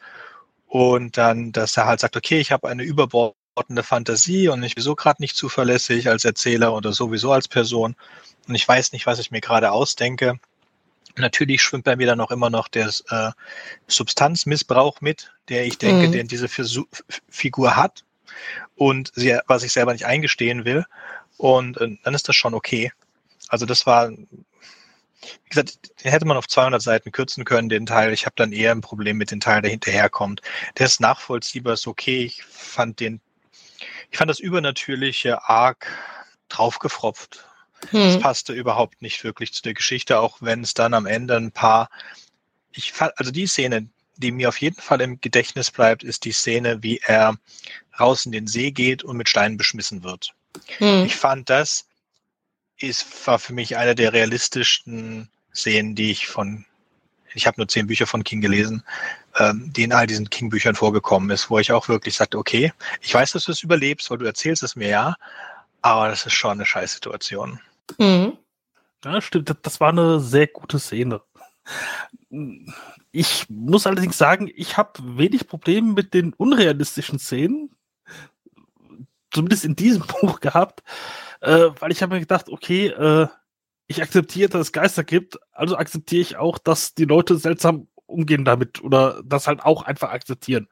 Und dann, dass er halt sagt, okay, ich habe eine überbordende Fantasie und ich bin so gerade nicht zuverlässig als Erzähler oder sowieso als Person. Und ich weiß nicht, was ich mir gerade ausdenke. Natürlich schwimmt bei mir dann auch immer noch der äh, Substanzmissbrauch mit, der ich denke, mhm. den diese Figur hat und sie, was ich selber nicht eingestehen will. Und äh, dann ist das schon okay. Also das war wie gesagt, den hätte man auf 200 Seiten kürzen können, den Teil. Ich habe dann eher ein Problem mit dem Teil, der hinterherkommt. Der ist nachvollziehbar, ist okay. Ich fand den, ich fand das Übernatürliche arg draufgefropft. Hm. Das passte überhaupt nicht wirklich zu der Geschichte, auch wenn es dann am Ende ein paar, ich fand, also die Szene, die mir auf jeden Fall im Gedächtnis bleibt, ist die Szene, wie er raus in den See geht und mit Steinen beschmissen wird. Hm. Ich fand das ist, war für mich eine der realistischsten Szenen, die ich von, ich habe nur zehn Bücher von King gelesen, ähm, die in all diesen King-Büchern vorgekommen ist, wo ich auch wirklich sagte, okay, ich weiß, dass du es überlebst, weil du erzählst es mir ja, aber das ist schon eine Scheißsituation. Mhm. Ja, stimmt, das war eine sehr gute Szene. Ich muss allerdings sagen, ich habe wenig Probleme mit den unrealistischen Szenen, zumindest in diesem Buch gehabt äh, weil ich habe mir gedacht, okay, äh, ich akzeptiere, dass es Geister gibt, also akzeptiere ich auch, dass die Leute seltsam umgehen damit oder das halt auch einfach akzeptieren.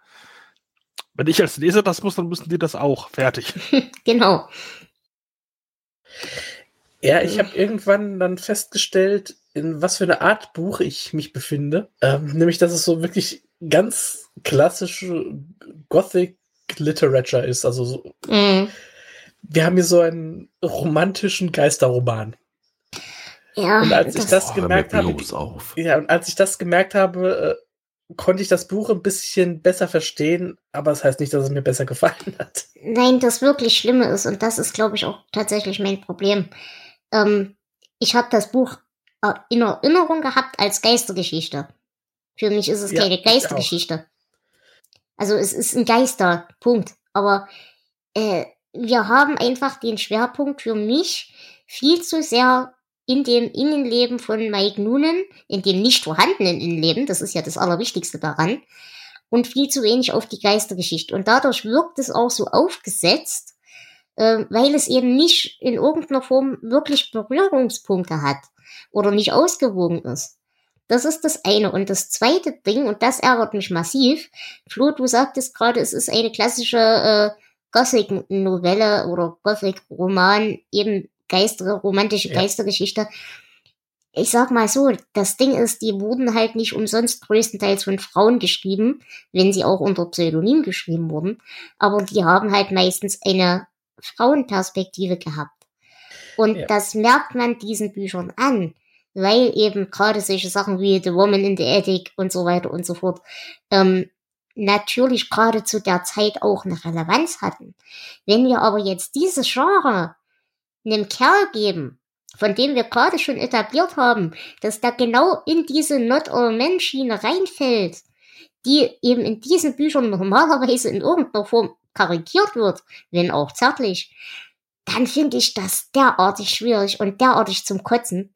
Wenn ich als Leser das muss, dann müssen die das auch. Fertig. genau. Ja, ich habe irgendwann dann festgestellt, in was für eine Art Buch ich mich befinde. Ähm, nämlich, dass es so wirklich ganz klassische Gothic Literature ist. Also so, mm wir haben hier so einen romantischen Geisterroman. Ja, und als das ich das gemerkt habe, ja, und als ich das gemerkt habe, äh, konnte ich das Buch ein bisschen besser verstehen, aber das heißt nicht, dass es mir besser gefallen hat. Nein, das wirklich Schlimme ist, und das ist, glaube ich, auch tatsächlich mein Problem. Ähm, ich habe das Buch in Erinnerung gehabt als Geistergeschichte. Für mich ist es ja, keine Geistergeschichte. Also es ist ein Geister, Punkt. Aber äh, wir haben einfach den Schwerpunkt für mich viel zu sehr in dem Innenleben von Mike Noonan, in dem nicht vorhandenen Innenleben, das ist ja das Allerwichtigste daran, und viel zu wenig auf die Geistergeschichte. Und dadurch wirkt es auch so aufgesetzt, äh, weil es eben nicht in irgendeiner Form wirklich Berührungspunkte hat oder nicht ausgewogen ist. Das ist das eine. Und das zweite Ding, und das ärgert mich massiv, Flo, du sagtest gerade, es ist eine klassische äh, Gothic-Novelle oder Gothic-Roman, eben Geister, romantische ja. Geistergeschichte. Ich sag mal so, das Ding ist, die wurden halt nicht umsonst größtenteils von Frauen geschrieben, wenn sie auch unter Pseudonym geschrieben wurden, aber die haben halt meistens eine Frauenperspektive gehabt. Und ja. das merkt man diesen Büchern an, weil eben gerade solche Sachen wie The Woman in the Attic und so weiter und so fort ähm, natürlich gerade zu der Zeit auch eine Relevanz hatten. Wenn wir aber jetzt dieses Genre einem Kerl geben, von dem wir gerade schon etabliert haben, dass da genau in diese Not All Men Schiene reinfällt, die eben in diesen Büchern normalerweise in irgendeiner Form karikiert wird, wenn auch zärtlich, dann finde ich das derartig schwierig und derartig zum Kotzen.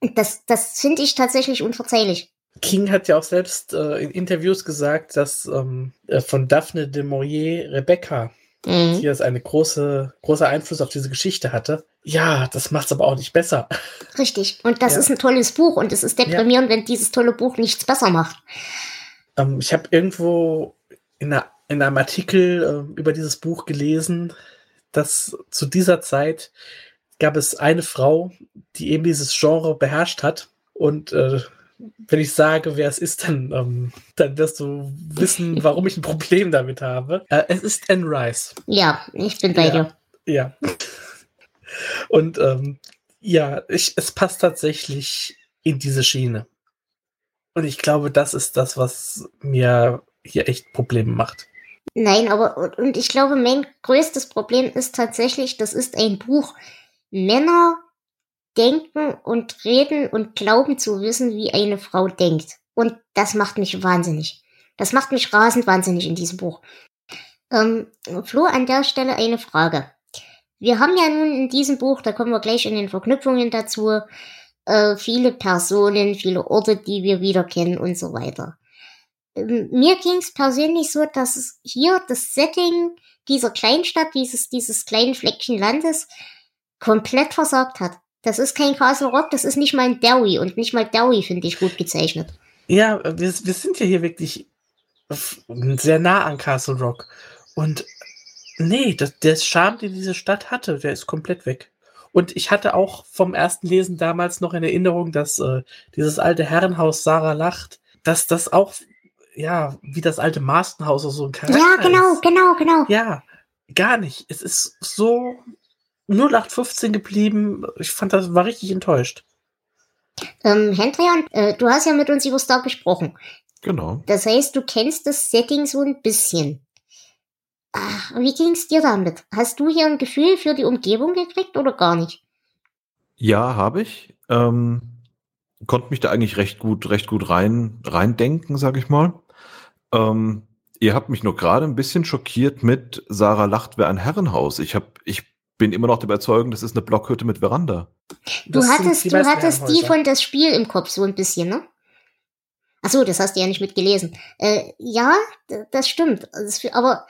Das, das finde ich tatsächlich unverzeihlich. King hat ja auch selbst äh, in Interviews gesagt, dass ähm, äh, von Daphne de Maurier Rebecca mhm. hier ist eine große, großer Einfluss auf diese Geschichte hatte. Ja, das macht es aber auch nicht besser. Richtig. Und das ja. ist ein tolles Buch und es ist deprimierend, ja. wenn dieses tolle Buch nichts besser macht. Ähm, ich habe irgendwo in einer in einem Artikel äh, über dieses Buch gelesen, dass zu dieser Zeit gab es eine Frau, die eben dieses Genre beherrscht hat. Und äh, wenn ich sage, wer es ist, dann, ähm, dann wirst du wissen, warum ich ein Problem damit habe. Äh, es ist Anne Rice. Ja, ich bin bei Ja. dir. Ja. Und ähm, ja, ich, es passt tatsächlich in diese Schiene. Und ich glaube, das ist das, was mir hier echt Probleme macht. Nein, aber und- und ich glaube, mein größtes Problem ist tatsächlich, das ist ein Buch. Männer denken und reden und glauben zu wissen, wie eine Frau denkt. Und das macht mich wahnsinnig. Das macht mich rasend wahnsinnig in diesem Buch. Ähm, Flo, an der Stelle eine Frage. Wir haben ja nun in diesem Buch, da kommen wir gleich in den Verknüpfungen dazu, äh, viele Personen, viele Orte, die wir wieder kennen und so weiter. Ähm, Mir ging es persönlich so, dass es hier das Setting dieser Kleinstadt, dieses, dieses kleinen Fleckchen Landes, komplett versagt hat. Das ist kein Castle Rock, das ist nicht mal ein Derry und nicht mal Derry finde ich gut gezeichnet. Ja, wir, wir sind ja hier wirklich sehr nah an Castle Rock. Und nee, das, der Charme, den diese Stadt hatte, der ist komplett weg. Und ich hatte auch vom ersten Lesen damals noch in Erinnerung, dass äh, dieses alte Herrenhaus Sarah lacht, dass das auch, ja, wie das alte Mastenhaus oder so ein Charakter Ja, genau, ist. genau, genau. Ja, gar nicht. Es ist so 0815 geblieben. Ich fand, das war richtig enttäuscht. Ähm, Hendrian, äh, du hast ja mit uns über Star gesprochen. Genau. Das heißt, du kennst das Setting so ein bisschen. Ach, wie ging's dir damit? Hast du hier ein Gefühl für die Umgebung gekriegt oder gar nicht? Ja, habe ich. Ähm, konnte mich da eigentlich recht gut, recht gut rein, reindenken, sag ich mal. Ähm, ihr habt mich nur gerade ein bisschen schockiert mit Sarah lacht wer ein Herrenhaus. Ich hab, ich bin immer noch der Überzeugung, das ist eine Blockhütte mit Veranda. Du Das hattest, die du hattest die von das Spiel im Kopf so ein bisschen, ne? Ach so, das hast du ja nicht mitgelesen. Äh, ja, das stimmt. Also es- aber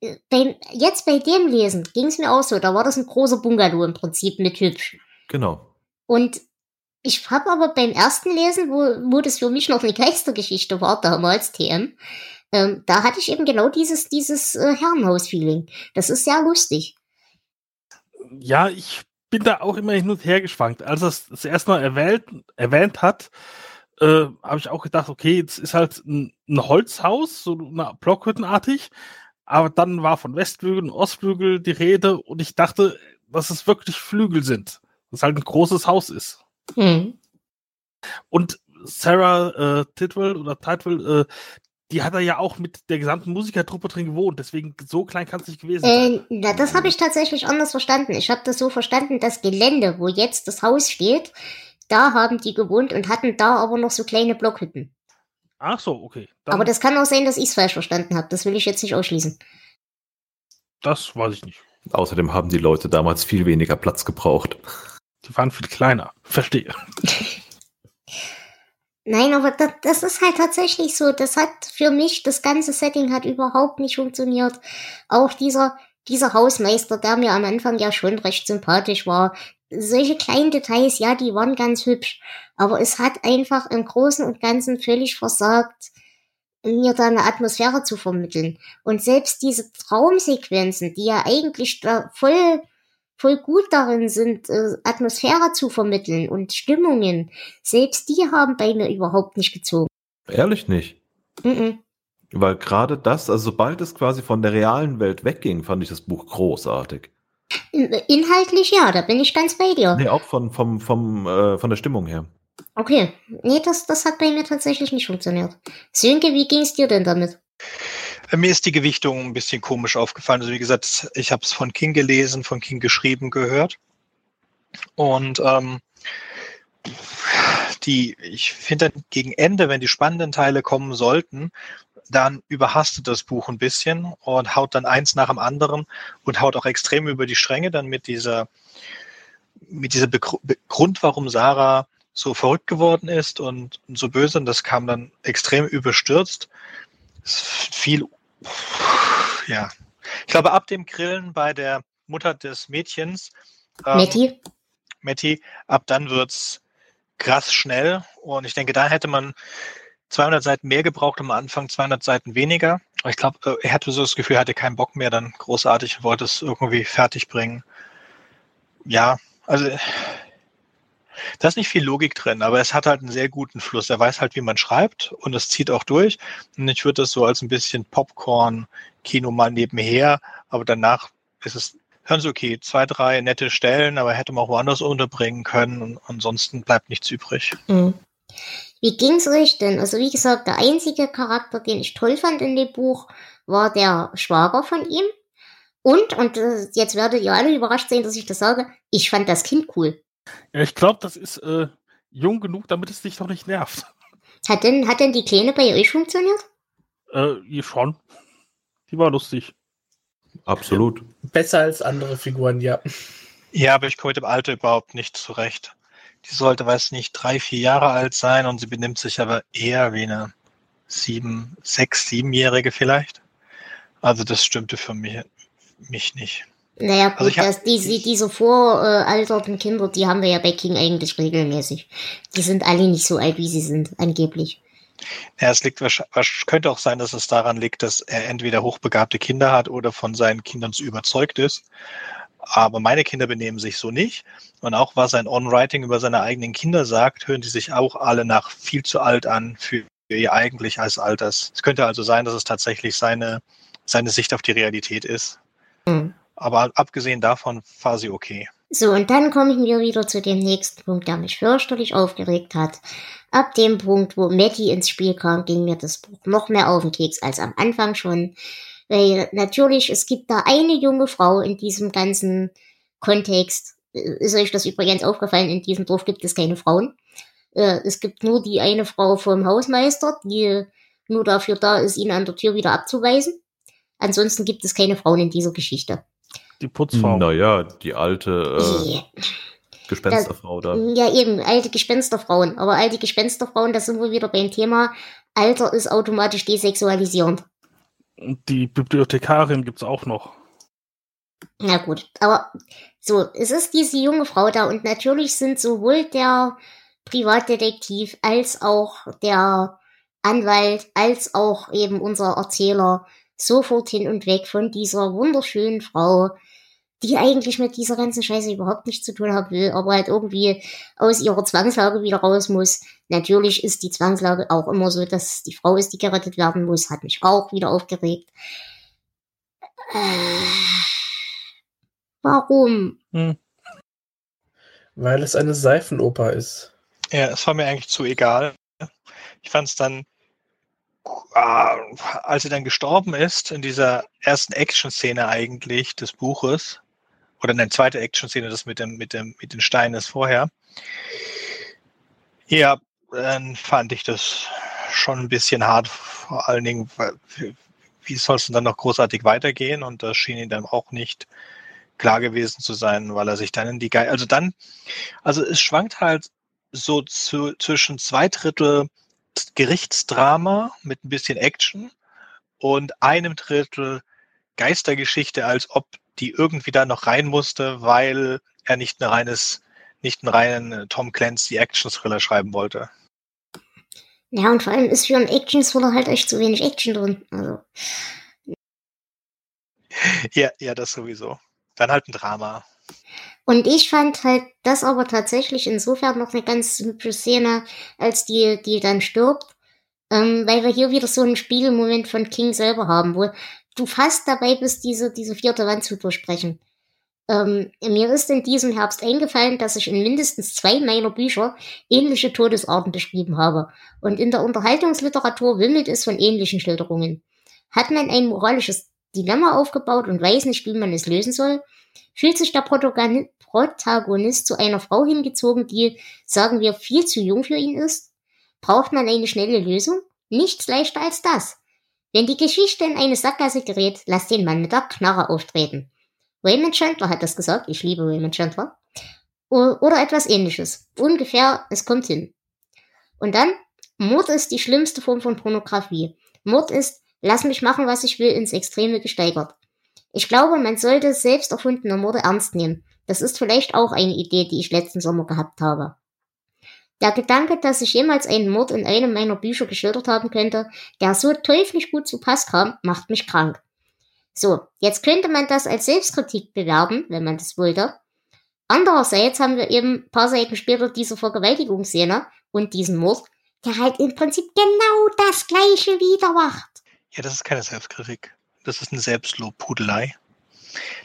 äh, beim, jetzt bei dem Lesen ging es mir auch so. Da war das ein großer Bungalow im Prinzip mit hübsch. Genau. Und ich habe aber beim ersten Lesen, wo, wo das für mich noch eine Geistergeschichte war, damals TM, ähm, da hatte ich eben genau dieses, dieses äh, Herrenhaus-Feeling. Das ist sehr lustig. Ja, ich bin da auch immer hin und her geschwankt. Als er es das erste Mal erwähnt, erwähnt hat, äh, habe ich auch gedacht, okay, jetzt ist halt ein, ein Holzhaus, so eine Blockhüttenartig, aber dann war von Westflügel und Ostflügel die Rede und ich dachte, dass es wirklich Flügel sind, dass es halt ein großes Haus ist. Hm. Und Sarah äh, Tidwell oder Tidwell, äh, die hat er ja auch mit der gesamten Musikertruppe drin gewohnt, deswegen so klein kann es nicht gewesen sein. Äh, na, das habe ich tatsächlich anders verstanden. Ich habe das so verstanden, das Gelände, wo jetzt das Haus steht, da haben die gewohnt und hatten da aber noch so kleine Blockhütten. Ach so, okay. Dann, Aber das kann auch sein, dass ich es falsch verstanden habe. Das will ich jetzt nicht ausschließen. das weiß ich nicht. Außerdem haben die Leute damals viel weniger Platz gebraucht. Die waren viel kleiner. Verstehe. Nein, aber das, das ist halt tatsächlich so. Das hat für mich, das ganze Setting hat überhaupt nicht funktioniert. Auch dieser, dieser Hausmeister, der mir am Anfang ja schon recht sympathisch war. Solche kleinen Details, ja, die waren ganz hübsch. Aber es hat einfach im Großen und Ganzen völlig versagt, mir da eine Atmosphäre zu vermitteln. Und selbst diese Traumsequenzen, die ja eigentlich da voll, voll gut darin sind, äh, Atmosphäre zu vermitteln und Stimmungen, selbst die haben bei mir überhaupt nicht gezogen. Ehrlich nicht. Mhm. Weil gerade das, also sobald es quasi von der realen Welt wegging, fand ich das Buch großartig. In- Inhaltlich ja, da bin ich ganz bei dir. Nee, auch von, vom, vom, äh, von der Stimmung her. Okay, nee, das, das hat bei mir tatsächlich nicht funktioniert. Sönke, wie ging's dir denn damit? Äh, Mir ist die Gewichtung ein bisschen komisch aufgefallen. Also wie gesagt, ich habe es von King gelesen, von King geschrieben, gehört. Und ähm, die, ich finde dann gegen Ende, wenn die spannenden Teile kommen sollten, dann überhastet das Buch ein bisschen und haut dann eins nach dem anderen und haut auch extrem über die Stränge dann mit dieser, mit dieser Grund, warum Sarah so verrückt geworden ist und, so böse. Und das kam dann extrem überstürzt. Es Viel, ja. Ich glaube, ab dem Grillen bei der Mutter des Mädchens, ähm, Matti? Matti, ab dann wird's krass schnell. Und ich denke, da hätte man 200 Seiten mehr gebraucht am Anfang, 200 Seiten weniger. Ich glaube, äh, er hatte so das Gefühl, er hatte keinen Bock mehr dann großartig und wollte es irgendwie fertig bringen. Ja, also da ist nicht viel Logik drin, aber es hat halt einen sehr guten Fluss. Er weiß halt, wie man schreibt und es zieht auch durch. Und ich würde das so als ein bisschen Popcorn-Kino mal nebenher, aber danach ist es ganz okay. Zwei, drei nette Stellen, aber hätte man auch woanders unterbringen können und ansonsten bleibt nichts übrig. Mhm. Wie ging's euch denn? Also wie gesagt, der einzige Charakter, den ich toll fand in dem Buch, war der Schwager von ihm. Und, und äh, jetzt werdet ihr alle überrascht sein, dass ich das sage, ich fand das Kind cool. Ja, ich glaube, das ist äh, jung genug, damit es dich doch nicht nervt. Hat denn, hat denn die Kleine bei euch funktioniert? Äh, schon. Die war lustig. Absolut. Besser als andere Figuren, ja. Ja, aber ich komme mit dem Alter überhaupt nicht zurecht. Die sollte, weiß nicht, drei, vier Jahre alt sein und sie benimmt sich aber eher wie eine sieben, sechs, siebenjährige vielleicht. Also das stimmte für mich, mich nicht. Naja, gut, also das, diese, diese voralterten Kinder, die haben wir ja bei King eigentlich regelmäßig. Die sind alle nicht so alt, wie sie sind, angeblich. Ja, es liegt wahrscheinlich, könnte auch sein, dass es daran liegt, dass er entweder hochbegabte Kinder hat oder von seinen Kindern so überzeugt ist. Aber meine Kinder benehmen sich so nicht. Und auch was ein On-Writing über seine eigenen Kinder sagt, hören die sich auch alle nach viel zu alt an für ihr eigentlich als Alters. Es könnte also sein, dass es tatsächlich seine, seine Sicht auf die Realität ist. Mhm. Aber abgesehen davon war sie okay. So, und dann kommen wir wieder zu dem nächsten Punkt, der mich fürchterlich aufgeregt hat. Ab dem Punkt, wo Matty ins Spiel kam, ging mir das Buch noch mehr auf den Keks als am Anfang schon. Weil natürlich, es gibt da eine junge Frau in diesem ganzen Kontext. Ist euch das übrigens aufgefallen? In diesem Dorf gibt es keine Frauen. Äh, es gibt nur die eine Frau vom Hausmeister, die nur dafür da ist, ihn an der Tür wieder abzuweisen. Ansonsten gibt es keine Frauen in dieser Geschichte. Die Putzfrau. Naja, die alte äh, Gespensterfrau da. Ja, eben, alte Gespensterfrauen. Aber alte Gespensterfrauen, da sind wir wieder beim Thema, Alter ist automatisch desexualisierend. Die Bibliothekarin gibt's auch noch. Na gut, aber so, es ist diese junge Frau da und natürlich sind sowohl der Privatdetektiv als auch der Anwalt als auch eben unser Erzähler sofort hin und weg von dieser wunderschönen Frau, die eigentlich mit dieser ganzen Scheiße überhaupt nichts zu tun haben will, aber halt irgendwie aus ihrer Zwangslage wieder raus muss. Natürlich ist die Zwangslage auch immer so, dass die Frau ist, die gerettet werden muss, hat mich auch wieder aufgeregt. Äh, warum? Hm. Weil es eine Seifenoper ist. Ja, es war mir eigentlich zu egal. Ich fand es dann Ah, als sie dann gestorben ist, in dieser ersten Action-Szene eigentlich des Buches, oder eine zweite Action-Szene, das mit dem, mit dem, mit den Steinen ist vorher. Ja, dann fand ich das schon ein bisschen hart, vor allen Dingen, wie soll es denn dann noch großartig weitergehen? Und das schien ihm dann auch nicht klar gewesen zu sein, weil er sich dann in die Geil, also dann, also es schwankt halt so zu, zwischen zwei Drittel Gerichtsdrama mit ein bisschen Action und einem Drittel Geistergeschichte, als ob die irgendwie da noch rein musste, weil er nicht ein reines, nicht einen reinen äh, Tom Clancy Action-Thriller schreiben wollte. Ja, und vor allem ist für einen Action-Thriller halt echt zu wenig Action drin. Also. Ja, ja, das sowieso. Dann halt ein Drama. Und ich fand halt das aber tatsächlich insofern noch eine ganz hübsche Szene, als die, die dann stirbt, ähm, weil wir hier wieder so einen Spiegelmoment von King selber haben, wo du fast dabei bist, diese, diese vierte Wand zu durchbrechen. Ähm, mir ist in diesem Herbst eingefallen, dass ich in mindestens zwei meiner Bücher ähnliche Todesarten beschrieben habe. Und in der Unterhaltungsliteratur wimmelt es von ähnlichen Schilderungen. Hat man ein moralisches Dilemma aufgebaut und weiß nicht, wie man es lösen soll, fühlt sich der Protagonist zu einer Frau hingezogen, die, sagen wir, viel zu jung für ihn ist? Braucht man eine schnelle Lösung? Nichts leichter als das. Wenn die Geschichte in eine Sackgasse gerät, lass den Mann mit der Knarre auftreten. Raymond Chandler hat das gesagt. Ich liebe Raymond Chandler. Oder etwas ähnliches. Ungefähr, es kommt hin. Und dann, Mord ist die schlimmste Form von Pornografie. Mord ist, lass mich machen, was ich will, ins Extreme gesteigert. Ich glaube, man sollte selbst erfundene Morde ernst nehmen. Das ist vielleicht auch eine Idee, die ich letzten Sommer gehabt habe. Der Gedanke, dass ich jemals einen Mord in einem meiner Bücher geschildert haben könnte, der so teuflisch gut zu Pass kam, macht mich krank. So, jetzt könnte man das als Selbstkritik bewerben, wenn man das wollte. Andererseits haben wir eben paar Seiten später diese Vergewaltigungsszene und diesen Mord, der halt im Prinzip genau das gleiche wieder macht. Ja, das ist keine Selbstkritik. Das ist eine Selbstlobpudelei.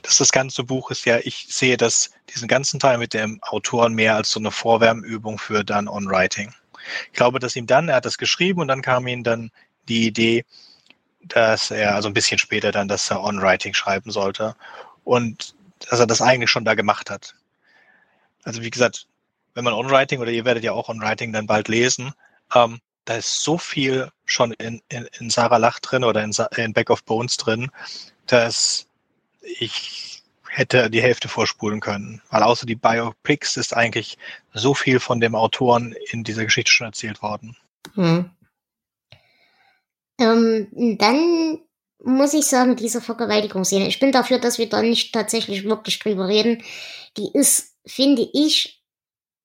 Das, das ganze Buch ist ja, ich sehe das, diesen ganzen Teil mit dem Autoren mehr als so eine Vorwärmübung für dann On-Writing. Ich glaube, dass ihm dann, er hat das geschrieben und dann kam ihm dann die Idee, dass er, also ein bisschen später dann, dass er On-Writing schreiben sollte und dass er das eigentlich schon da gemacht hat. Also wie gesagt, wenn man On-Writing oder ihr werdet ja auch On-Writing dann bald lesen, ähm, da ist so viel schon in, in, in Sarah Lach drin oder in, in Back of Bones drin, dass ich hätte die Hälfte vorspulen können. Weil außer die Biopics ist eigentlich so viel von dem Autoren in dieser Geschichte schon erzählt worden. Hm. Ähm, dann muss ich sagen, diese Vergewaltigungsszene, ich bin dafür, dass wir da nicht tatsächlich wirklich drüber reden, die ist, finde ich,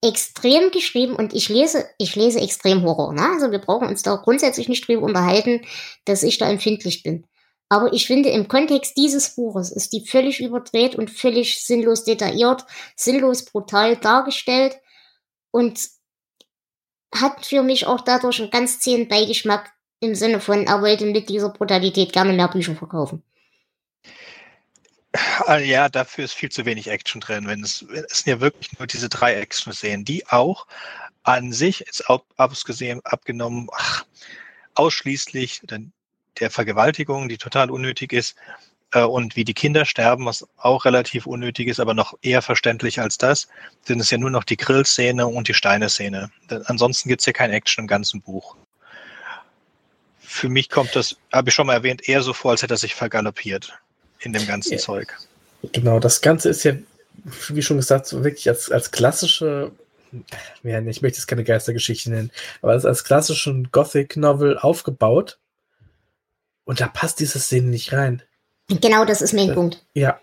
extrem geschrieben und ich lese, ich lese extrem Horror. Ne? Also wir brauchen uns da grundsätzlich nicht drüber unterhalten, dass ich da empfindlich bin. Aber ich finde, im Kontext dieses Buches ist die völlig überdreht und völlig sinnlos detailliert, sinnlos brutal dargestellt und hat für mich auch dadurch einen ganz zähen Beigeschmack im Sinne von, er wollte mit dieser Brutalität gerne mehr Bücher verkaufen. Ah, ja, dafür ist viel zu wenig Action drin. Wenn es, es sind ja wirklich nur diese drei Action-Szenen, die auch an sich, ist abgesehen, abgenommen, ach, ausschließlich der Vergewaltigung, die total unnötig ist, äh, und wie die Kinder sterben, was auch relativ unnötig ist, aber noch eher verständlich als das, sind es ja nur noch die Grillszene und die Steine-Szene. Ansonsten gibt es ja kein Action im ganzen Buch. Für mich kommt das, habe ich schon mal erwähnt, eher so vor, als hätte er sich vergaloppiert in dem ganzen ja. Zeug. Genau, das Ganze ist ja, wie schon gesagt, so wirklich als, als klassische, ja, ich möchte es keine Geistergeschichte nennen, aber als, als klassischen Gothic-Novel aufgebaut. Und da passt diese Szene nicht rein. Genau, das ist mein das, Punkt. Ja,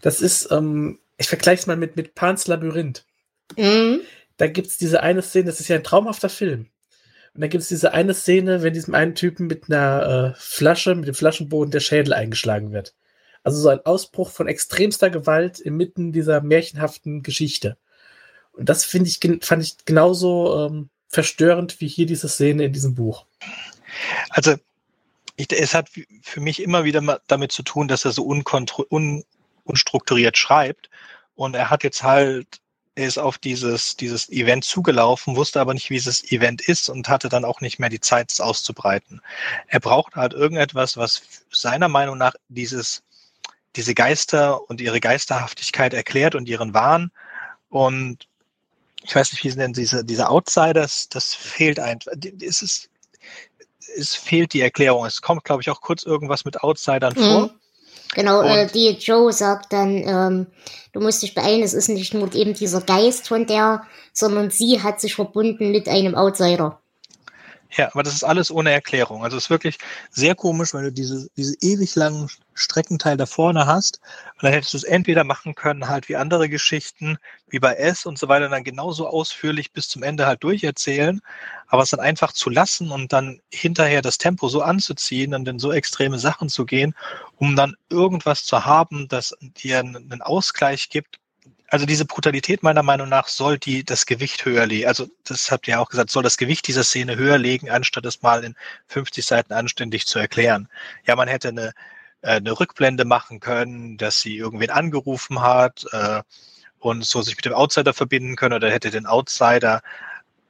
das ist, ähm, ich vergleiche es mal mit, mit Pans Labyrinth. Mhm. Da gibt es diese eine Szene, das ist ja ein traumhafter Film. Und dann gibt es diese eine Szene, wenn diesem einen Typen mit einer äh, Flasche, mit dem Flaschenboden der Schädel eingeschlagen wird. Also so ein Ausbruch von extremster Gewalt inmitten dieser märchenhaften Geschichte. Und das finde ich, fand ich genauso ähm, verstörend wie hier diese Szene in diesem Buch. Also ich, es hat für mich immer wieder damit zu tun, dass er so un, unstrukturiert schreibt. Und er hat jetzt halt, er ist auf dieses, dieses Event zugelaufen, wusste aber nicht, wie dieses Event ist und hatte dann auch nicht mehr die Zeit, es auszubreiten. Er braucht halt irgendetwas, was seiner Meinung nach dieses diese Geister und ihre Geisterhaftigkeit erklärt und ihren Wahn. Und ich weiß nicht, wie sind denn diese, diese Outsiders, das fehlt einfach. Es, ist, es fehlt die Erklärung. Es kommt, glaube ich, auch kurz irgendwas mit Outsidern mhm. vor. Genau, äh, die Joe sagt dann, ähm, du musst dich beeilen, es ist nicht nur eben dieser Geist von der, sondern sie hat sich verbunden mit einem Outsider. Ja, aber das ist alles ohne Erklärung. Also es ist wirklich sehr komisch, wenn du diese, diese ewig langen Streckenteil da vorne hast. Und dann hättest du es entweder machen können, halt wie andere Geschichten, wie bei S und so weiter, dann genauso ausführlich bis zum Ende halt durcherzählen. Aber es dann einfach zu lassen und dann hinterher das Tempo so anzuziehen und in so extreme Sachen zu gehen, um dann irgendwas zu haben, das dir einen Ausgleich gibt, also diese Brutalität meiner Meinung nach soll die das Gewicht höher legen. Also das habt ihr auch gesagt, soll das Gewicht dieser Szene höher legen, anstatt es mal in 50 Seiten anständig zu erklären. Ja, man hätte eine, äh, eine Rückblende machen können, dass sie irgendwen angerufen hat äh, und so sich mit dem Outsider verbinden können oder hätte den Outsider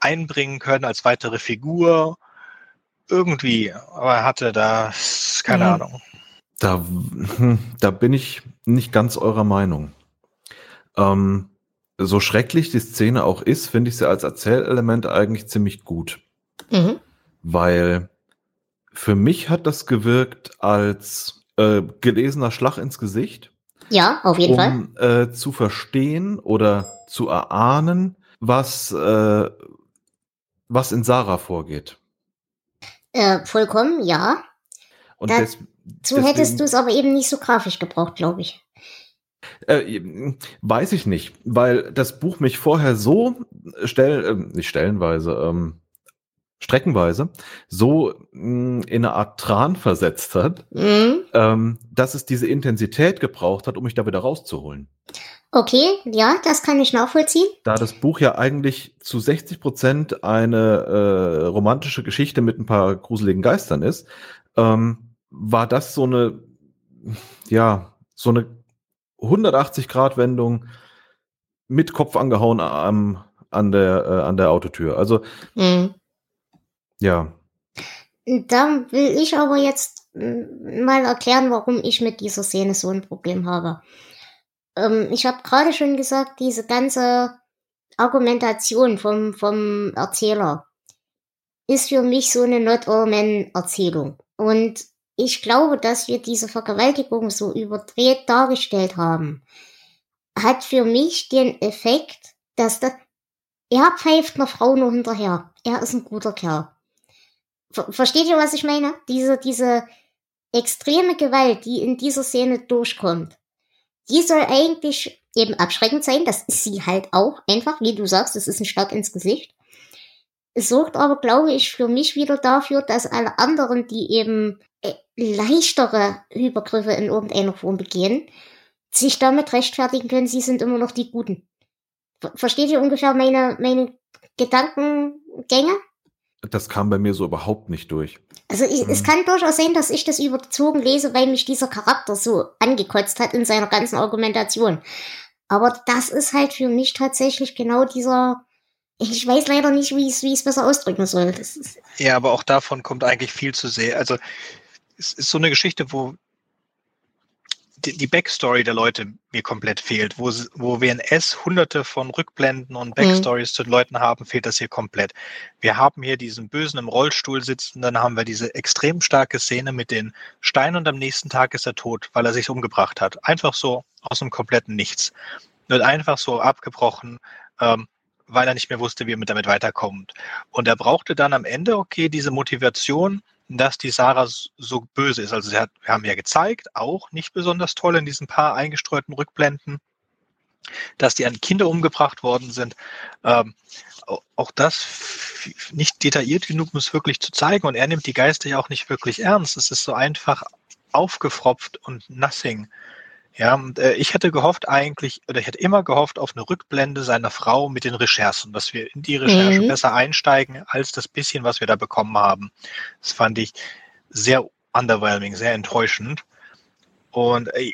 einbringen können als weitere Figur. Irgendwie, aber er hatte da keine mhm. Ahnung. Da, hm, da bin ich nicht ganz eurer Meinung. Ähm, so schrecklich die Szene auch ist, finde ich sie als Erzählelement eigentlich ziemlich gut. Mhm. Weil für mich hat das gewirkt als äh, gelesener Schlag ins Gesicht. Ja, auf jeden um, Fall. Äh, zu verstehen oder zu erahnen, was, äh, was in Sarah vorgeht. Äh, vollkommen, ja. Und Dazu hättest du es aber eben nicht so grafisch gebraucht, glaube ich. Äh, weiß ich nicht, weil das Buch mich vorher so stell, äh, nicht stellenweise, ähm, streckenweise so mh, in eine Art Tran versetzt hat, Mhm. ähm, dass es diese Intensität gebraucht hat, um mich da wieder rauszuholen. Okay, ja, das kann ich nachvollziehen. Da das Buch ja eigentlich zu 60 Prozent eine äh, romantische Geschichte mit ein paar gruseligen Geistern ist, ähm, war das so eine, ja, so eine 180-Grad-Wendung mit Kopf angehauen am, an, der, äh, an der Autotür. Also, Mhm. ja, Da will ich aber jetzt mal erklären, warum ich mit dieser Szene so ein Problem habe. Ähm, ich habe gerade schon gesagt, diese ganze Argumentation vom, vom Erzähler ist für mich so eine Not All Men Erzählung. Und ich glaube, dass wir diese Vergewaltigung so überdreht dargestellt haben, hat für mich den Effekt, dass das, er pfeift einer Frau nur hinterher. Er ist ein guter Kerl. Ver versteht ihr, was ich meine? Diese, diese extreme Gewalt, die in dieser Szene durchkommt, die soll eigentlich eben abschreckend sein. Das ist sie halt auch. Einfach, wie du sagst, es ist ein Schlag ins Gesicht. Es sorgt aber, glaube ich, für mich wieder dafür, dass alle anderen, die eben äh, leichtere Übergriffe in irgendeiner Form begehen, sich damit rechtfertigen können, sie sind immer noch die Guten. Ver versteht ihr ungefähr meine, meine Gedankengänge? das kam bei mir so überhaupt nicht durch. Also ich, es Mhm. kann durchaus sein, dass ich das überzogen lese, weil mich dieser Charakter so angekotzt hat in seiner ganzen Argumentation. Aber das ist halt für mich tatsächlich genau dieser. Ich weiß leider nicht, wie ich es besser ausdrücken soll. Ja, aber auch davon kommt eigentlich viel zu sehr. Also es ist so eine Geschichte, wo die, die Backstory der Leute mir komplett fehlt. Wo, wo WNS hunderte von Rückblenden und Backstories zu den Leuten haben, fehlt das hier komplett. Wir haben hier diesen Bösen im Rollstuhl sitzen, dann haben wir diese extrem starke Szene mit den Steinen und am nächsten Tag ist er tot, weil er sich umgebracht hat. Einfach so aus dem kompletten Nichts. Wird einfach so abgebrochen, ähm, weil er nicht mehr wusste, wie er mit damit weiterkommt. Und er brauchte dann am Ende, okay, diese Motivation, dass die Sarah so böse ist. Also sie hat, wir haben ja gezeigt, auch nicht besonders toll in diesen paar eingestreuten Rückblenden, dass die an Kinder umgebracht worden sind. Ähm, au- auch das nicht detailliert genug, um es wirklich zu zeigen. Und er nimmt die Geister ja auch nicht wirklich ernst. Es ist so einfach aufgefropft und nothing. Ja, und äh, ich hätte gehofft eigentlich, oder ich hätte immer gehofft auf eine Rückblende seiner Frau mit den Recherchen, dass wir in die Recherche Mhm. besser einsteigen, als das bisschen, was wir da bekommen haben. Das fand ich sehr underwhelming, sehr enttäuschend. Und äh,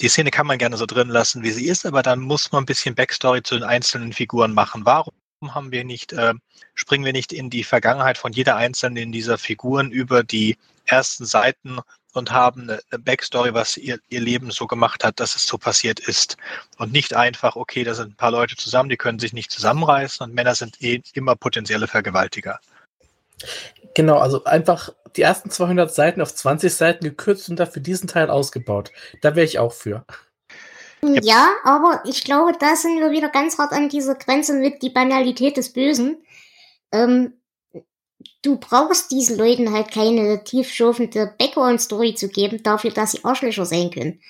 die Szene kann man gerne so drin lassen, wie sie ist, aber dann muss man ein bisschen Backstory zu den einzelnen Figuren machen. Warum haben wir nicht, äh, springen wir nicht in die Vergangenheit von jeder einzelnen dieser Figuren über die ersten Seiten und haben eine, eine Backstory, was ihr, ihr Leben so gemacht hat, dass es so passiert ist. Und nicht einfach, okay, da sind ein paar Leute zusammen, die können sich nicht zusammenreißen und Männer sind eh immer potenzielle Vergewaltiger. Genau, also einfach die ersten 200 Seiten auf 20 Seiten gekürzt und dafür diesen Teil ausgebaut. Da wäre ich auch für. ja, aber ich glaube, da sind wir wieder ganz hart an dieser Grenze mit die Banalität des Bösen. Ähm, du brauchst diesen Leuten halt keine tiefschürfende Background-Story zu geben, dafür, dass sie Arschlöcher sein können.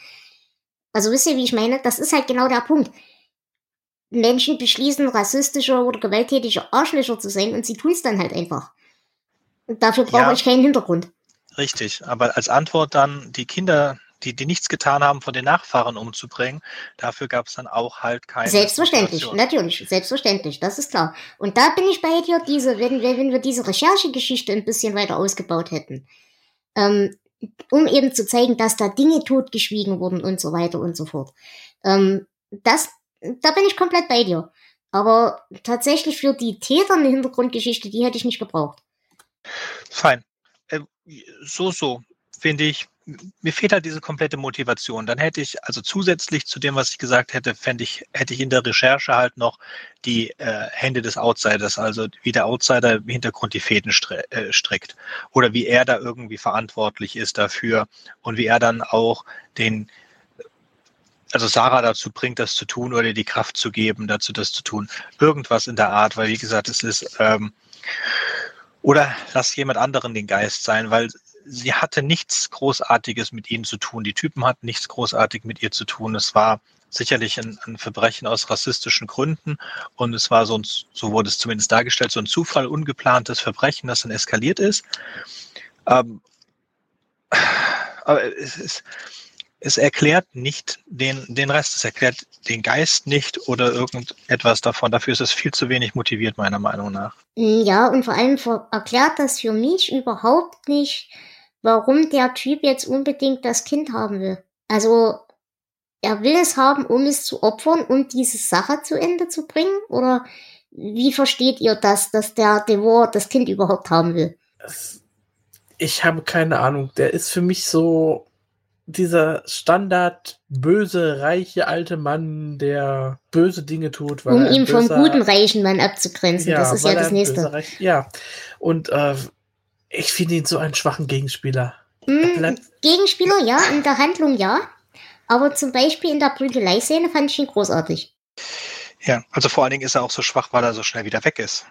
Also wisst ihr, wie ich meine? Das ist halt genau der Punkt. Menschen beschließen, rassistische oder gewalttätige Arschlöcher zu sein und sie tun es dann halt einfach. Und dafür brauche Ja. ich keinen Hintergrund. Richtig, aber als Antwort dann die Kinder, die, die nichts getan haben, von den Nachfahren umzubringen, dafür gab es dann auch halt keine. Selbstverständlich, Motivation. natürlich, selbstverständlich, das ist klar. Und da bin ich bei dir, diese, wenn, wenn wenn wir diese Recherchegeschichte ein bisschen weiter ausgebaut hätten, ähm, um eben zu zeigen, dass da Dinge totgeschwiegen wurden und so weiter und so fort. Ähm, das, da bin ich komplett bei dir. Aber tatsächlich für die Täter eine Hintergrundgeschichte, die hätte ich nicht gebraucht. Fein. Äh, So, so, finde ich. Mir fehlt halt diese komplette Motivation. Dann hätte ich, also zusätzlich zu dem, was ich gesagt hätte, fände ich, hätte ich in der Recherche halt noch die äh, Hände des Outsiders, also wie der Outsider im Hintergrund die Fäden äh, strickt. Oder wie er da irgendwie verantwortlich ist dafür und wie er dann auch den, also Sarah dazu bringt, das zu tun oder die Kraft zu geben, dazu das zu tun. Irgendwas in der Art, weil wie gesagt, es ist, ähm, oder lass jemand anderen den Geist sein, weil sie hatte nichts Großartiges mit ihnen zu tun. Die Typen hatten nichts großartig mit ihr zu tun. Es war sicherlich ein, ein, Verbrechen aus rassistischen Gründen und es war so, ein, so wurde es zumindest dargestellt, so ein Zufall, ungeplantes Verbrechen, das dann eskaliert ist. Ähm, aber es ist, es erklärt nicht den, den Rest, es erklärt den Geist nicht oder irgendetwas davon. Dafür ist es viel zu wenig motiviert, meiner Meinung nach. Ja, und vor allem erklärt das für mich überhaupt nicht, warum der Typ jetzt unbedingt das Kind haben will. Also, er will es haben, um es zu opfern und um diese Sache zu Ende zu bringen? Oder wie versteht ihr das, dass der Devor das Kind überhaupt haben will? Ich habe keine Ahnung. Der ist für mich so dieser Standard böse, reiche alte Mann, der böse Dinge tut. um ihn vom guten, reichen Mann abzugrenzen. Ja, das ist ja das nächste. Reich, ja, und äh, ich finde ihn so einen schwachen Gegenspieler. Mm, Gegenspieler, ja, in der Handlung ja. Aber zum Beispiel in der Prügelei-Szene fand ich ihn großartig. Ja, also vor allen Dingen ist er auch so schwach, weil er so schnell wieder weg ist.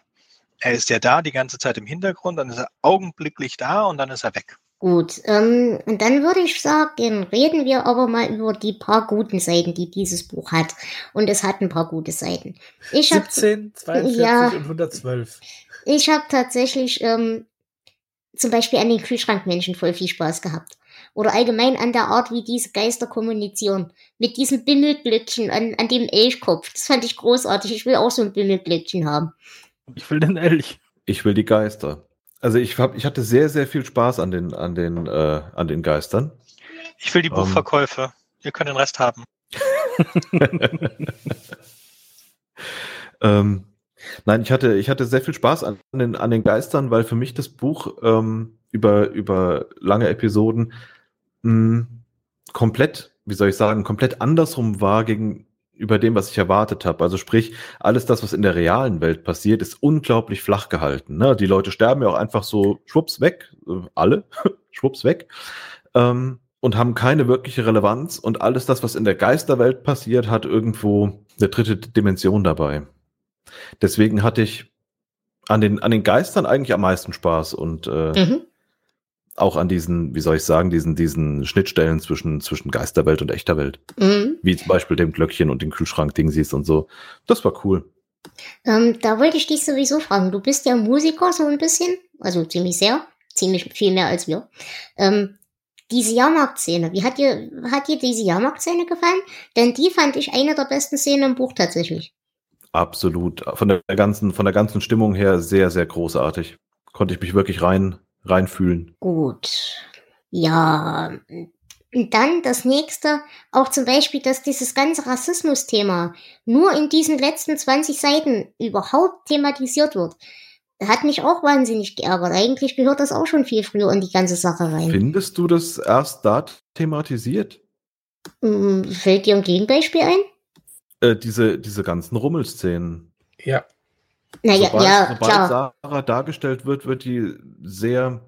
Er ist ja da die ganze Zeit im Hintergrund, dann ist er augenblicklich da und dann ist er weg. Gut, ähm, und dann würde ich sagen, reden wir aber mal über die paar guten Seiten, die dieses Buch hat. Und es hat ein paar gute Seiten. Ich 17, hab, 42 ja, und 112. Ich habe tatsächlich ähm, zum Beispiel an den Kühlschrankmenschen voll viel Spaß gehabt. Oder allgemein an der Art, wie diese Geister kommunizieren. Mit diesem Bimmelglöckchen an, an dem Elchkopf. Das fand ich großartig. Ich will auch so ein Bimmelglöckchen haben. Ich will den Elch. Ich will die Geister. Also ich hab, ich hatte sehr, sehr viel Spaß an den, an den, äh, an den Geistern. Ich will die ähm. Buchverkäufe. Um, Ihr könnt den Rest haben. ähm, nein, ich hatte, ich hatte sehr viel Spaß an den, an den Geistern, weil für mich das Buch ähm, über, über lange Episoden mh, hm, komplett, wie soll ich sagen, komplett andersrum war gegen, über dem, was ich erwartet habe. Also sprich, alles das, was in der realen Welt passiert, ist unglaublich flach gehalten. Ne? Die Leute sterben ja auch einfach so schwupps weg, äh, alle, schwupps weg, ähm, und haben keine wirkliche Relevanz. Und alles das, was in der Geisterwelt passiert, hat irgendwo eine dritte Dimension dabei. Deswegen hatte ich an den, an den Geistern eigentlich am meisten Spaß und äh, mhm auch an diesen, wie soll ich sagen, diesen, diesen Schnittstellen zwischen, zwischen Geisterwelt und echter Welt. Mhm. Wie zum Beispiel dem Glöckchen und den Kühlschrank-Ding siehst und so. Das war cool. Ähm, da wollte ich dich sowieso fragen. Du bist ja Musiker so ein bisschen, also ziemlich sehr, ziemlich viel mehr als wir. Ähm, diese Jahrmarktszene, wie hat dir, hat dir diese Jahrmarktszene gefallen? Denn die fand ich eine der besten Szenen im Buch tatsächlich. Absolut. Von der ganzen, von der ganzen Stimmung her sehr, sehr großartig. Konnte ich mich wirklich rein, reinfühlen. Gut. Ja. Und dann das nächste, auch zum Beispiel, dass dieses ganze Rassismus-Thema nur in diesen letzten 20 Seiten überhaupt thematisiert wird, hat mich auch wahnsinnig geärgert. Eigentlich gehört das auch schon viel früher in die ganze Sache rein. Findest du das erst da thematisiert? Hm, fällt dir ein Gegenbeispiel ein? Äh, diese, diese ganzen Rummelszenen. Ja. Naja, sobald, ja, sobald klar. Sarah dargestellt wird, wird die sehr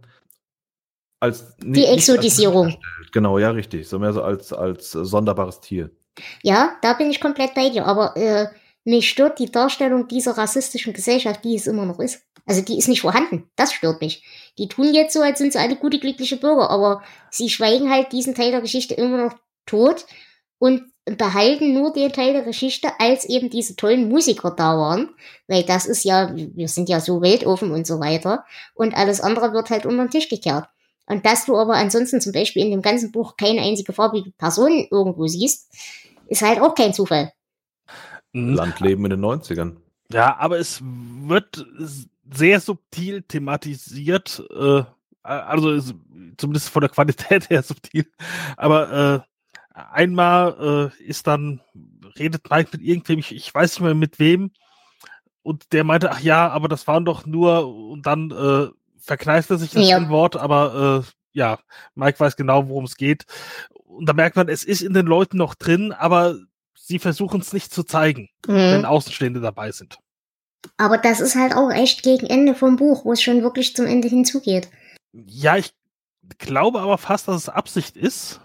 als die Exotisierung. genau, ja, richtig. So mehr so als, als sonderbares Tier. Ja, da bin ich komplett bei dir. Aber äh, mich stört die Darstellung dieser rassistischen Gesellschaft, die es immer noch ist. Also die ist nicht vorhanden. Das stört mich. Die tun jetzt so, als sind sie alle gute, glückliche Bürger, aber sie schweigen halt diesen Teil der Geschichte immer noch tot und behalten nur den Teil der Geschichte, als eben diese tollen Musiker da waren, weil das ist ja, wir sind ja so weltoffen und so weiter und alles andere wird halt unter den Tisch gekehrt. Und dass du aber ansonsten zum Beispiel in dem ganzen Buch keine einzige farbige Person irgendwo siehst, ist halt auch kein Zufall. Mhm. Landleben in den 90ern. Ja, aber es wird sehr subtil thematisiert, äh, also zumindest von der Qualität her subtil, aber äh, einmal äh, ist dann, redet Mike mit irgendwem, ich, ich weiß nicht mehr mit wem, und der meinte, ach ja, aber das waren doch nur, und dann äh, verkneift er sich das ja. Wort, aber äh, ja, Mike weiß genau, worum es geht. Und da merkt man, es ist in den Leuten noch drin, aber sie versuchen es nicht zu zeigen, mhm. wenn Außenstehende dabei sind. Aber das ist halt auch echt gegen Ende vom Buch, wo es schon wirklich zum Ende hinzugeht. Ja, ich glaube aber fast, dass es Absicht ist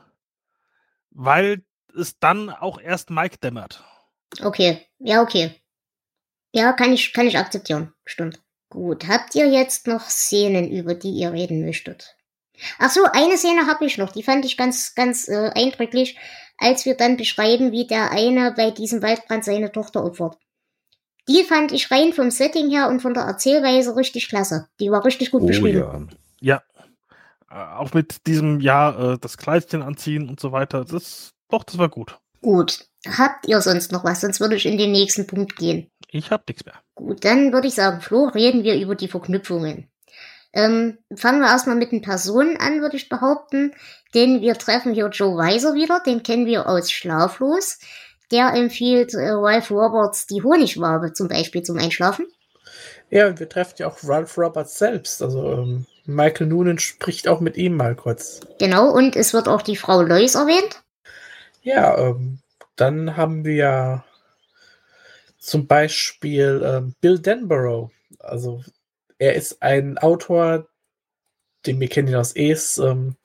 weil es dann auch erst Mike dämmert. Okay, ja, okay. Ja, kann ich, kann ich akzeptieren. Stimmt. Gut, habt ihr jetzt noch Szenen, über die ihr reden möchtet? Ach so, eine Szene habe ich noch, die fand ich ganz, ganz äh, eindrücklich, als wir dann beschreiben, wie der eine bei diesem Waldbrand seine Tochter opfert. Die fand ich rein vom Setting her und von der Erzählweise richtig klasse. Die war richtig gut Oh beschrieben. ja. Ja. Äh, auch mit diesem, ja, äh, das Kleidchen anziehen und so weiter. Das, doch, das war gut. Gut. Habt ihr sonst noch was? Sonst würde ich in den nächsten Punkt gehen. Ich hab nichts mehr. Gut, dann würde ich sagen, Flo, reden wir über die Verknüpfungen. Ähm, fangen wir erstmal mit den Personen an, würde ich behaupten. Denn wir treffen hier Joe Weiser wieder, den kennen wir aus Schlaflos. Der empfiehlt äh, Ralph Roberts die Honigwabe zum Beispiel zum Einschlafen. Ja, und wir treffen ja auch Ralph Roberts selbst. Also ähm, Michael Noonan spricht auch mit ihm mal kurz. Genau, und es wird auch die Frau Lois erwähnt. Ja, ähm, dann haben wir zum Beispiel ähm, Bill Denborough. Also er ist ein Autor, den wir kennen ihn aus Ace, ähm,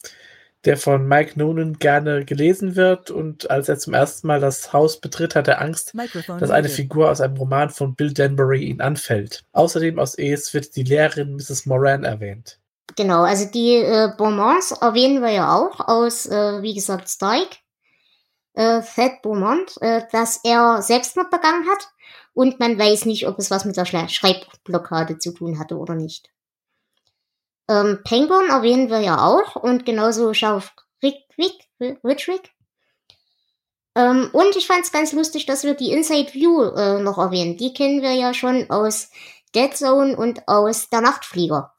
der von Mike Noonan gerne gelesen wird. Und als er zum ersten Mal das Haus betritt, hat er Angst, Microphone dass eine. Figur aus einem Roman von Bill Denbury ihn anfällt. Außerdem aus Ace wird die Lehrerin Mrs. Moran erwähnt. Genau, also die äh, Beaumonts erwähnen wir ja auch aus, äh, wie gesagt, Strike. Äh, Thad Beaumont, äh, dass er Selbstmord begangen hat und man weiß nicht, ob es was mit der Schreibblockade zu tun hatte oder nicht. Ähm, Penguin erwähnen wir ja auch und genauso Schauf Rickwick, Richwick. Ähm, und ich fand es ganz lustig, dass wir die Inside View äh, noch erwähnen. Die kennen wir ja schon aus Dead Zone und aus Der Nachtflieger.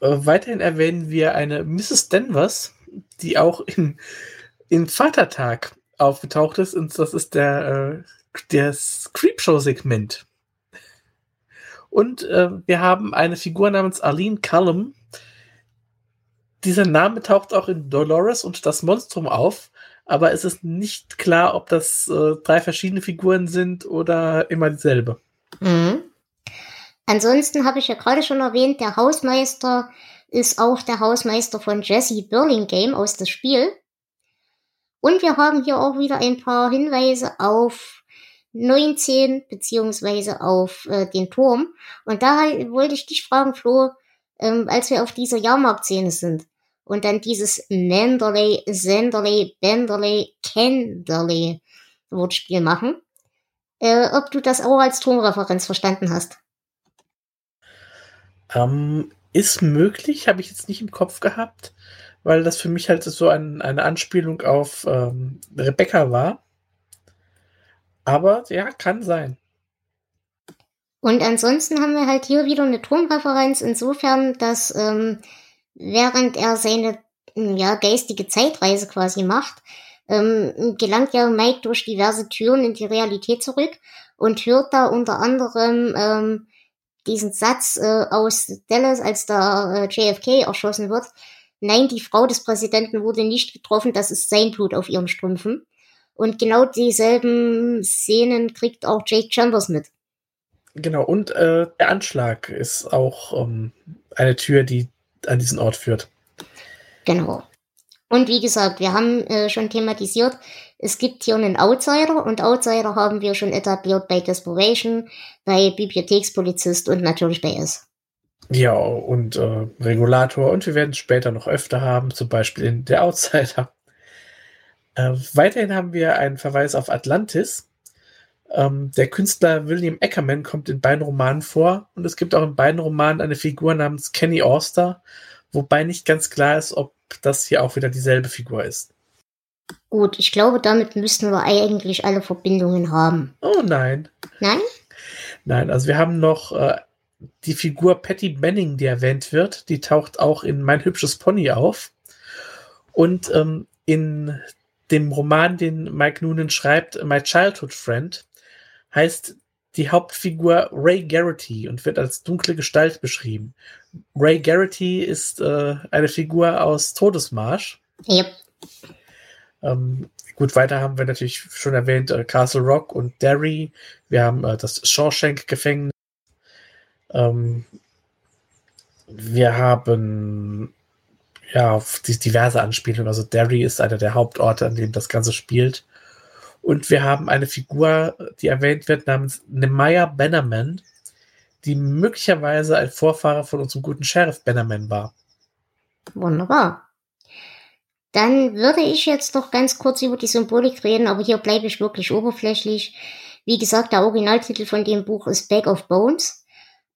Äh, weiterhin erwähnen wir eine Mrs. Denvers, die auch in, in Vatertag aufgetaucht ist. Und das ist der, äh, Creepshow-Segment. Und äh, wir haben eine Figur namens Arlene Cullum. Dieser Name taucht auch in Dolores und das Monstrum auf, aber es ist nicht klar, ob das äh, drei verschiedene Figuren sind oder immer dieselbe. Mhm. Ansonsten habe ich ja gerade schon erwähnt, der Hausmeister ist auch der Hausmeister von Jesse Burlingame aus das Spiel. Und wir haben hier auch wieder ein paar Hinweise auf 19 beziehungsweise auf äh, den Turm. Und da wollte ich dich fragen, Flo, ähm, als wir auf dieser Jahrmarktszene sind und dann dieses Manderley, Senderley, Benderley, Kenderley Wortspiel machen, äh, ob du das auch als Turmreferenz verstanden hast. Ähm, ist möglich, habe ich jetzt nicht im Kopf gehabt, weil das für mich halt so ein, eine Anspielung auf ähm, Rebecca war. Aber ja, kann sein. Und ansonsten haben wir halt hier wieder eine Turmreferenz insofern, dass ähm, während er seine ja, geistige Zeitreise quasi macht, ähm, gelangt ja Mike durch diverse Türen in die Realität zurück und hört da unter anderem ähm, diesen Satz äh, aus Dallas, als da äh, JFK erschossen wird. Nein, die Frau des Präsidenten wurde nicht getroffen, das ist sein Blut auf ihren Strümpfen. Und genau dieselben Szenen kriegt auch Jake Chambers mit. Genau, und äh, der Anschlag ist auch ähm, eine Tür, die an diesen Ort führt. Genau. Und wie gesagt, wir haben äh, schon thematisiert, es gibt hier einen Outsider und Outsider haben wir schon etabliert bei Desperation, bei Bibliothekspolizist und natürlich bei S. Ja, und äh, Regulator. Und wir werden es später noch öfter haben, zum Beispiel in Der Outsider. Äh, weiterhin haben wir einen Verweis auf Atlantis. Ähm, der Künstler William Ackerman kommt in beiden Romanen vor und es gibt auch in beiden Romanen eine Figur namens Kenny Auster, wobei nicht ganz klar ist, ob das hier auch wieder dieselbe Figur ist. Gut, ich glaube, damit müssten wir eigentlich alle Verbindungen haben. Oh nein. Nein? Nein, also wir haben noch äh, die Figur Patty Benning, die erwähnt wird. Die taucht auch in Mein hübsches Pony auf. Und ähm, in dem Roman, den Mike Noonan schreibt, My Childhood Friend, heißt die Hauptfigur Ray Garrity und wird als dunkle Gestalt beschrieben. Ray Garrity ist äh, eine Figur aus Todesmarsch. Yep. Ähm, gut, weiter haben wir natürlich schon erwähnt äh, Castle Rock und Derry. Wir haben äh, das Shawshank-Gefängnis. Ähm, wir haben ja diverse Anspielungen. Also Derry ist einer der Hauptorte, an dem das Ganze spielt. Und wir haben eine Figur, die erwähnt wird, namens Nemaya Bannerman, die möglicherweise ein Vorfahre von unserem guten Sheriff Bannerman war. Wunderbar. Dann würde ich jetzt noch ganz kurz über die Symbolik reden, aber hier bleibe ich wirklich oberflächlich. Wie gesagt, der Originaltitel von dem Buch ist Bag of Bones.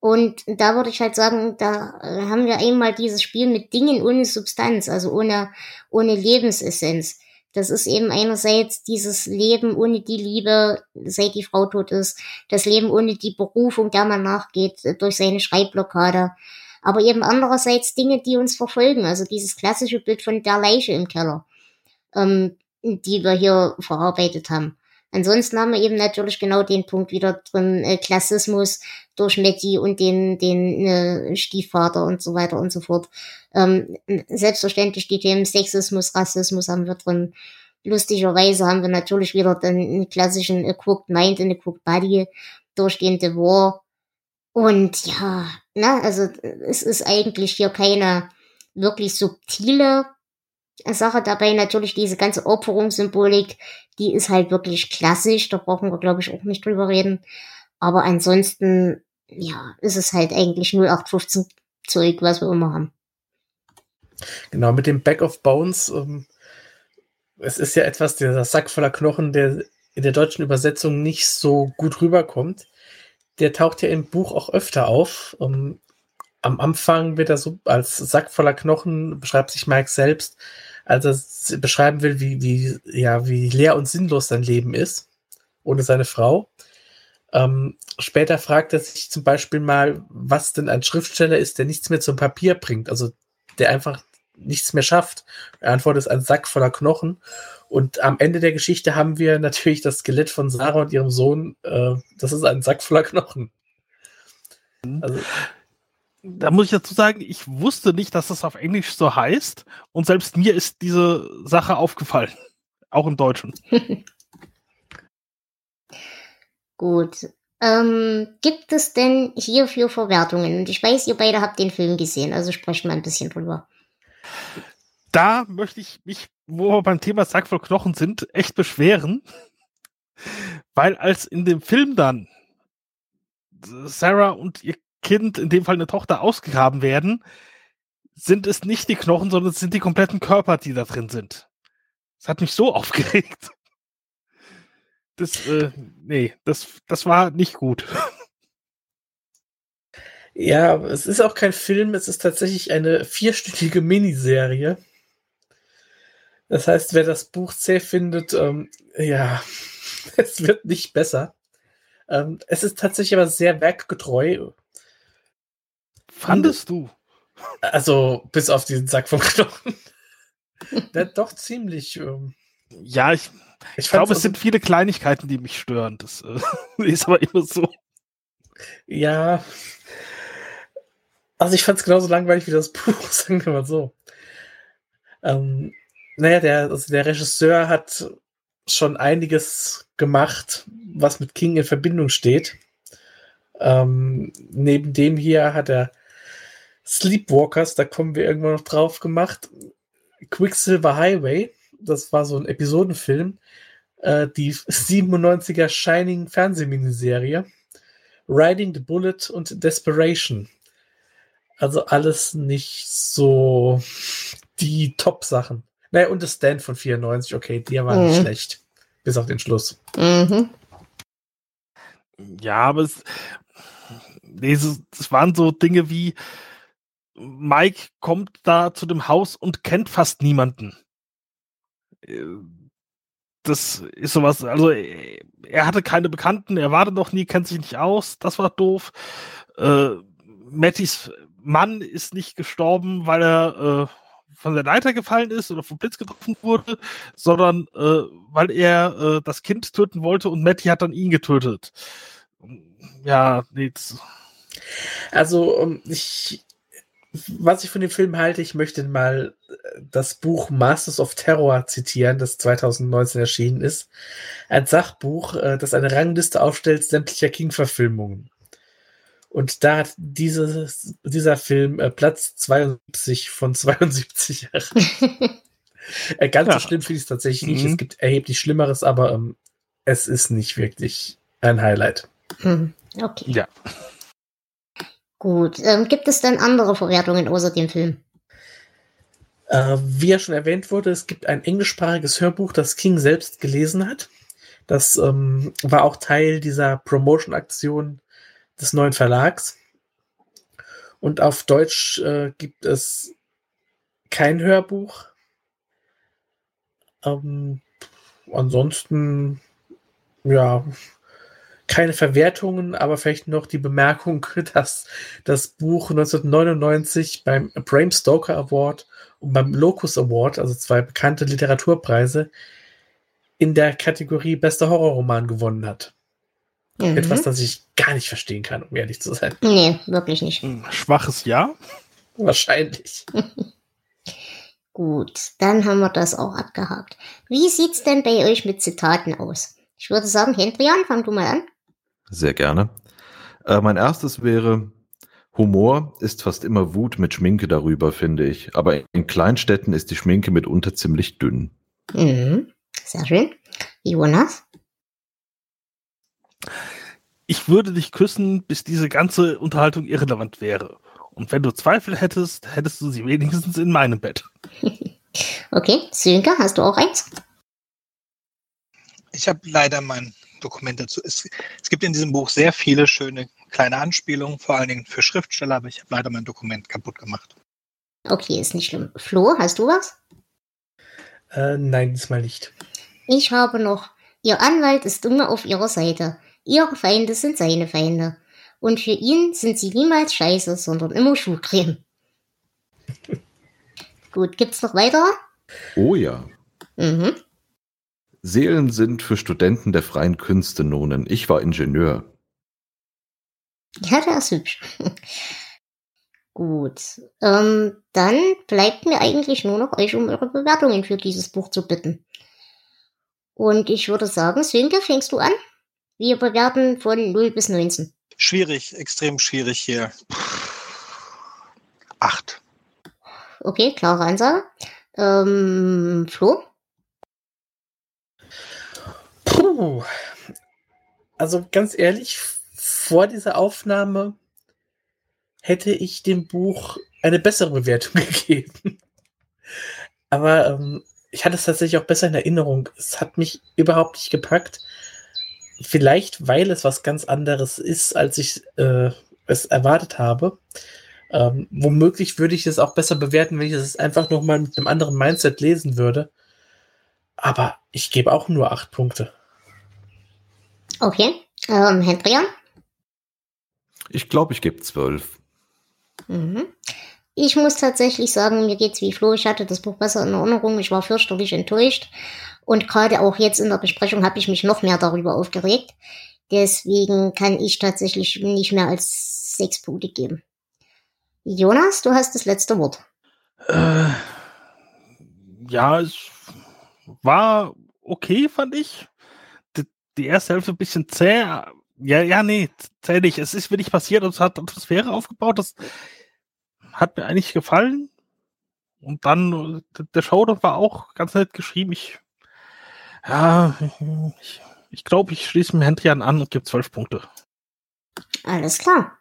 Und da würde ich halt sagen, da äh, haben wir einmal dieses Spiel mit Dingen ohne Substanz, also ohne, ohne Lebensessenz. Das ist eben einerseits dieses Leben ohne die Liebe, seit die Frau tot ist, das Leben ohne die Berufung, der man nachgeht, äh, durch seine Schreibblockade. Aber eben andererseits Dinge, die uns verfolgen, also dieses klassische Bild von der Leiche im Keller, ähm, die wir hier verarbeitet haben. Ansonsten haben wir eben natürlich genau den Punkt wieder drin, äh, Klassismus durch Metti und den, den äh, Stiefvater und so weiter und so fort. Ähm, selbstverständlich die Themen Sexismus, Rassismus haben wir drin. Lustigerweise haben wir natürlich wieder den klassischen A Crooked Mind und A Crooked Body durch den The War. Und ja, na, also es ist eigentlich hier keine wirklich subtile Sache dabei. Natürlich diese ganze Opferungssymbolik, die ist halt wirklich klassisch. Da brauchen wir, glaube ich, auch nicht drüber reden. Aber ansonsten, ja, ist es halt eigentlich 0815 Zeug, was wir immer haben. Genau, mit dem Back of Bones, ähm, es ist ja etwas, der Sack voller Knochen, der in der deutschen Übersetzung nicht so gut rüberkommt. Der taucht ja im Buch auch öfter auf. Um, ähm, am Anfang wird er so als Sack voller Knochen, beschreibt sich Mike selbst, als er beschreiben will, wie, wie, ja, wie leer und sinnlos sein Leben ist, ohne seine Frau. Ähm, später fragt er sich zum Beispiel mal, was denn ein Schriftsteller ist, der nichts mehr zum Papier bringt, also der einfach nichts mehr schafft. Die Antwort ist ein Sack voller Knochen. Und am Ende der Geschichte haben wir natürlich das Skelett von Sarah und ihrem Sohn. Äh, das ist ein Sack voller Knochen. Also, da muss ich dazu sagen, ich wusste nicht, dass das auf Englisch so heißt. Und selbst mir ist diese Sache aufgefallen. Auch im Deutschen. Gut. Ähm, gibt es denn hierfür Verwertungen? Und ich weiß, ihr beide habt den Film gesehen, also sprecht mal ein bisschen drüber. Da möchte ich mich, wo wir beim Thema Sack voll Knochen sind, echt beschweren. Weil als in dem Film dann Sarah und ihr Kind, in dem Fall eine Tochter, ausgegraben werden, sind es nicht die Knochen, sondern es sind die kompletten Körper, die da drin sind. Das hat mich so aufgeregt. Das, äh, nee, das, das war nicht gut. Ja, es ist auch kein Film, es ist tatsächlich eine vierstündige Miniserie. Das heißt, wer das Buch zäh findet, ähm, ja, es wird nicht besser. Ähm, es ist tatsächlich aber sehr werkgetreu Fandest du? Also, bis auf diesen Sack von Knochen. Der doch ziemlich. Ähm, ja, ich, ich glaube, es sind viele Kleinigkeiten, die mich stören. Das äh, ist aber immer so. Ja. Also, ich fand es genauso langweilig wie das Buch, sagen wir mal so. Ähm, naja, der, also der Regisseur hat schon einiges gemacht, was mit King in Verbindung steht. Ähm, neben dem hier hat er Sleepwalkers, da kommen wir irgendwann noch drauf gemacht. Quicksilver Highway, das war so ein Episodenfilm. Äh, die 97er Shining Fernsehminiserie. Riding the Bullet und Desperation. Also alles nicht so die Top-Sachen. Naja, und das Stand von 94, okay, die war mhm. nicht schlecht. Bis auf den Schluss. Mhm. Ja, aber es, nee, es waren so Dinge wie, Mike kommt da zu dem Haus und kennt fast niemanden. Äh, das ist sowas, also er hatte keine Bekannten, er war da noch nie, kennt sich nicht aus, das war doof. Äh, Mattys Mann ist nicht gestorben, weil er äh, von der Leiter gefallen ist oder vom Blitz getroffen wurde, sondern äh, weil er äh, das Kind töten wollte und Matty hat dann ihn getötet. Ja, nee. Also ich was ich von dem Film halte, ich möchte mal äh, das Buch Masters of Terror zitieren, das 2019 erschienen ist. Ein Sachbuch, äh, das eine Rangliste aufstellt sämtlicher King-Verfilmungen. Und da hat dieses, dieser Film äh, Platz 72 von 72 Ganz ja. so schlimm finde ich es tatsächlich nicht. Mhm. Es gibt erheblich Schlimmeres, aber ähm, es ist nicht wirklich ein Highlight. Mhm. Okay. Ja. Gut. Ähm, gibt es denn andere Verwertungen außer dem Film? Äh, wie ja schon erwähnt wurde, es gibt ein englischsprachiges Hörbuch, das King selbst gelesen hat. Das ähm, war auch Teil dieser Promotion-Aktion des neuen Verlags. Und auf Deutsch äh, gibt es kein Hörbuch. Ähm, ansonsten, ja, keine Verwertungen, aber vielleicht noch die Bemerkung, dass das Buch 1999 beim Bram Stoker Award und beim Locus Award, also zwei bekannte Literaturpreise, in der Kategorie Bester Horrorroman gewonnen hat. Mhm. Etwas, das ich gar nicht verstehen kann, um ehrlich zu sein. Nee, wirklich nicht. Ein Schwaches Ja. Wahrscheinlich. Gut, dann haben wir das auch abgehakt. Wie sieht's denn bei euch mit Zitaten aus? Ich würde sagen, Hendrian, fang du mal an. Sehr gerne. Äh, mein erstes wäre, Humor ist fast immer Wut mit Schminke darüber, finde ich. Aber in Kleinstädten ist die Schminke mitunter ziemlich dünn. Mhm. Sehr schön. Jonas? Ich würde dich küssen, bis diese ganze Unterhaltung irrelevant wäre. Und wenn du Zweifel hättest, hättest du sie wenigstens in meinem Bett. Okay, Sönke, hast du auch eins? Ich habe leider mein Dokument dazu. Es, es gibt in diesem Buch sehr viele schöne kleine Anspielungen, vor allen Dingen für Schriftsteller, aber ich habe leider mein Dokument kaputt gemacht. Okay, ist nicht schlimm. Flo, hast du was? Äh, nein, diesmal nicht. Ich habe noch. Ihr Anwalt ist immer auf ihrer Seite. Ihre Feinde sind seine Feinde. Und für ihn sind sie niemals scheiße, sondern immer Schuhcreme. Gut, gibt's noch weitere? Oh ja. Mhm. Seelen sind für Studenten der freien Künste Nonen. Ich war Ingenieur. Ja, der ist hübsch. Gut. Ähm, dann bleibt mir eigentlich nur noch euch um eure Bewertungen für dieses Buch zu bitten. Und ich würde sagen, Sönke, fängst du an? Wir bewerten von 0 bis 19. Schwierig, extrem schwierig hier. Acht. Okay, klare Ansage. Ähm, Flo? Puh. Also ganz ehrlich, vor dieser Aufnahme hätte ich dem Buch eine bessere Bewertung gegeben. Aber ähm, ich hatte es tatsächlich auch besser in Erinnerung. Es hat mich überhaupt nicht gepackt. Vielleicht, weil es was ganz anderes ist, als ich äh, es erwartet habe. Ähm, womöglich würde ich es auch besser bewerten, wenn ich es einfach nochmal mit einem anderen Mindset lesen würde. Aber ich gebe auch nur acht Punkte. Okay. Ähm, Hendrian? Ich glaube, ich gebe zwölf. Mhm. Ich muss tatsächlich sagen, mir geht's wie Flo. Ich hatte das Buch besser in Erinnerung. Ich war fürchterlich enttäuscht. Und gerade auch jetzt in der Besprechung habe ich mich noch mehr darüber aufgeregt. Deswegen kann ich tatsächlich nicht mehr als sechs Punkte geben. Jonas, du hast das letzte Wort. Äh, ja, es war okay, fand ich. Die, die erste Hälfte ein bisschen zäh. Ja, ja, nee, zäh nicht. Es ist wenig passiert und es hat Atmosphäre aufgebaut. Das hat mir eigentlich gefallen. Und dann, der Showdown war auch ganz nett geschrieben. Ich, ja, ich, ich glaube, ich schließe mir Hendrian an und gebe zwölf Punkte. Alles klar.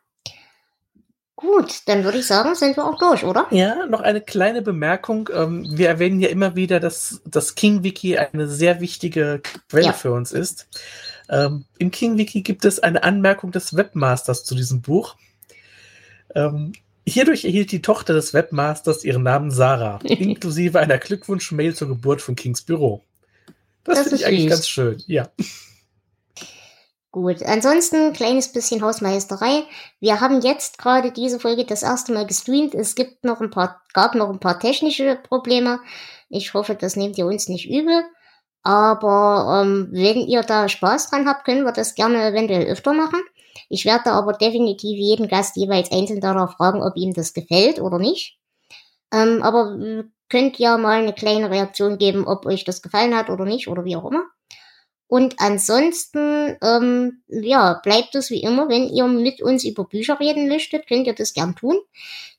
Gut, dann würde ich sagen, sind wir auch durch, oder? Ja, noch eine kleine Bemerkung. Ähm, wir erwähnen ja immer wieder, dass das King-Wiki eine sehr wichtige Quelle Ja. für uns ist. Ähm, Im King-Wiki gibt es eine Anmerkung des Webmasters zu diesem Buch. Hierdurch erhielt die Tochter des Webmasters ihren Namen Sarah, inklusive einer Glückwunsch-Mail zur Geburt von Kings Büro. Das, Das finde ich eigentlich süß. ganz schön. Ja. Gut, ansonsten kleines bisschen Hausmeisterei. Wir haben jetzt gerade diese Folge das erste Mal gestreamt. Es gibt noch ein paar, gab noch ein paar technische Probleme. Ich hoffe, das nehmt ihr uns nicht übel. Aber ähm, wenn ihr da Spaß dran habt, können wir das gerne eventuell öfter machen. Ich werde aber definitiv jeden Gast jeweils einzeln darauf fragen, ob ihm das gefällt oder nicht. Ähm, aber könnt ja mal eine kleine Reaktion geben, ob euch das gefallen hat oder nicht oder wie auch immer. Und ansonsten, ähm, ja, bleibt es wie immer, wenn ihr mit uns über Bücher reden möchtet, könnt ihr das gern tun,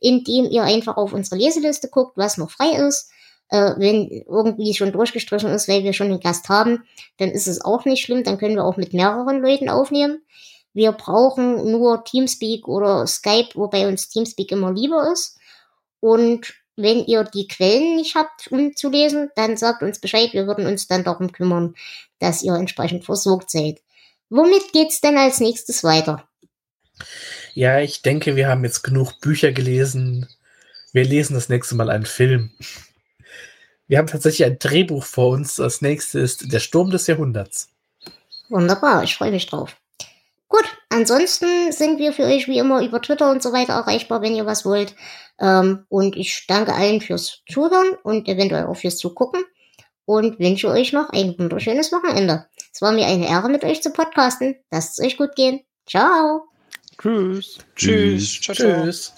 indem ihr einfach auf unsere Leseliste guckt, was noch frei ist. Äh, wenn irgendwie schon durchgestrichen ist, weil wir schon einen Gast haben, dann ist es auch nicht schlimm, dann können wir auch mit mehreren Leuten aufnehmen. Wir brauchen nur Teamspeak oder Skype, wobei uns Teamspeak immer lieber ist. Und Wenn ihr die Quellen nicht habt, um zu lesen, dann sagt uns Bescheid. Wir würden uns dann darum kümmern, dass ihr entsprechend versorgt seid. Womit geht's denn als nächstes weiter? Ja, ich denke, wir haben jetzt genug Bücher gelesen. Wir lesen das nächste Mal einen Film. Wir haben tatsächlich ein Drehbuch vor uns. Das nächste ist Der Sturm des Jahrhunderts. Wunderbar, ich freue mich drauf. Ansonsten sind wir für euch wie immer über Twitter und so weiter erreichbar, wenn ihr was wollt. Ähm, und ich danke allen fürs Zuhören und eventuell auch fürs Zugucken und wünsche euch noch ein wunderschönes Wochenende. Es war mir eine Ehre, mit euch zu podcasten. Lasst es euch gut gehen. Ciao. Tschüss. Tschüss. Ciao, ciao. Tschüss.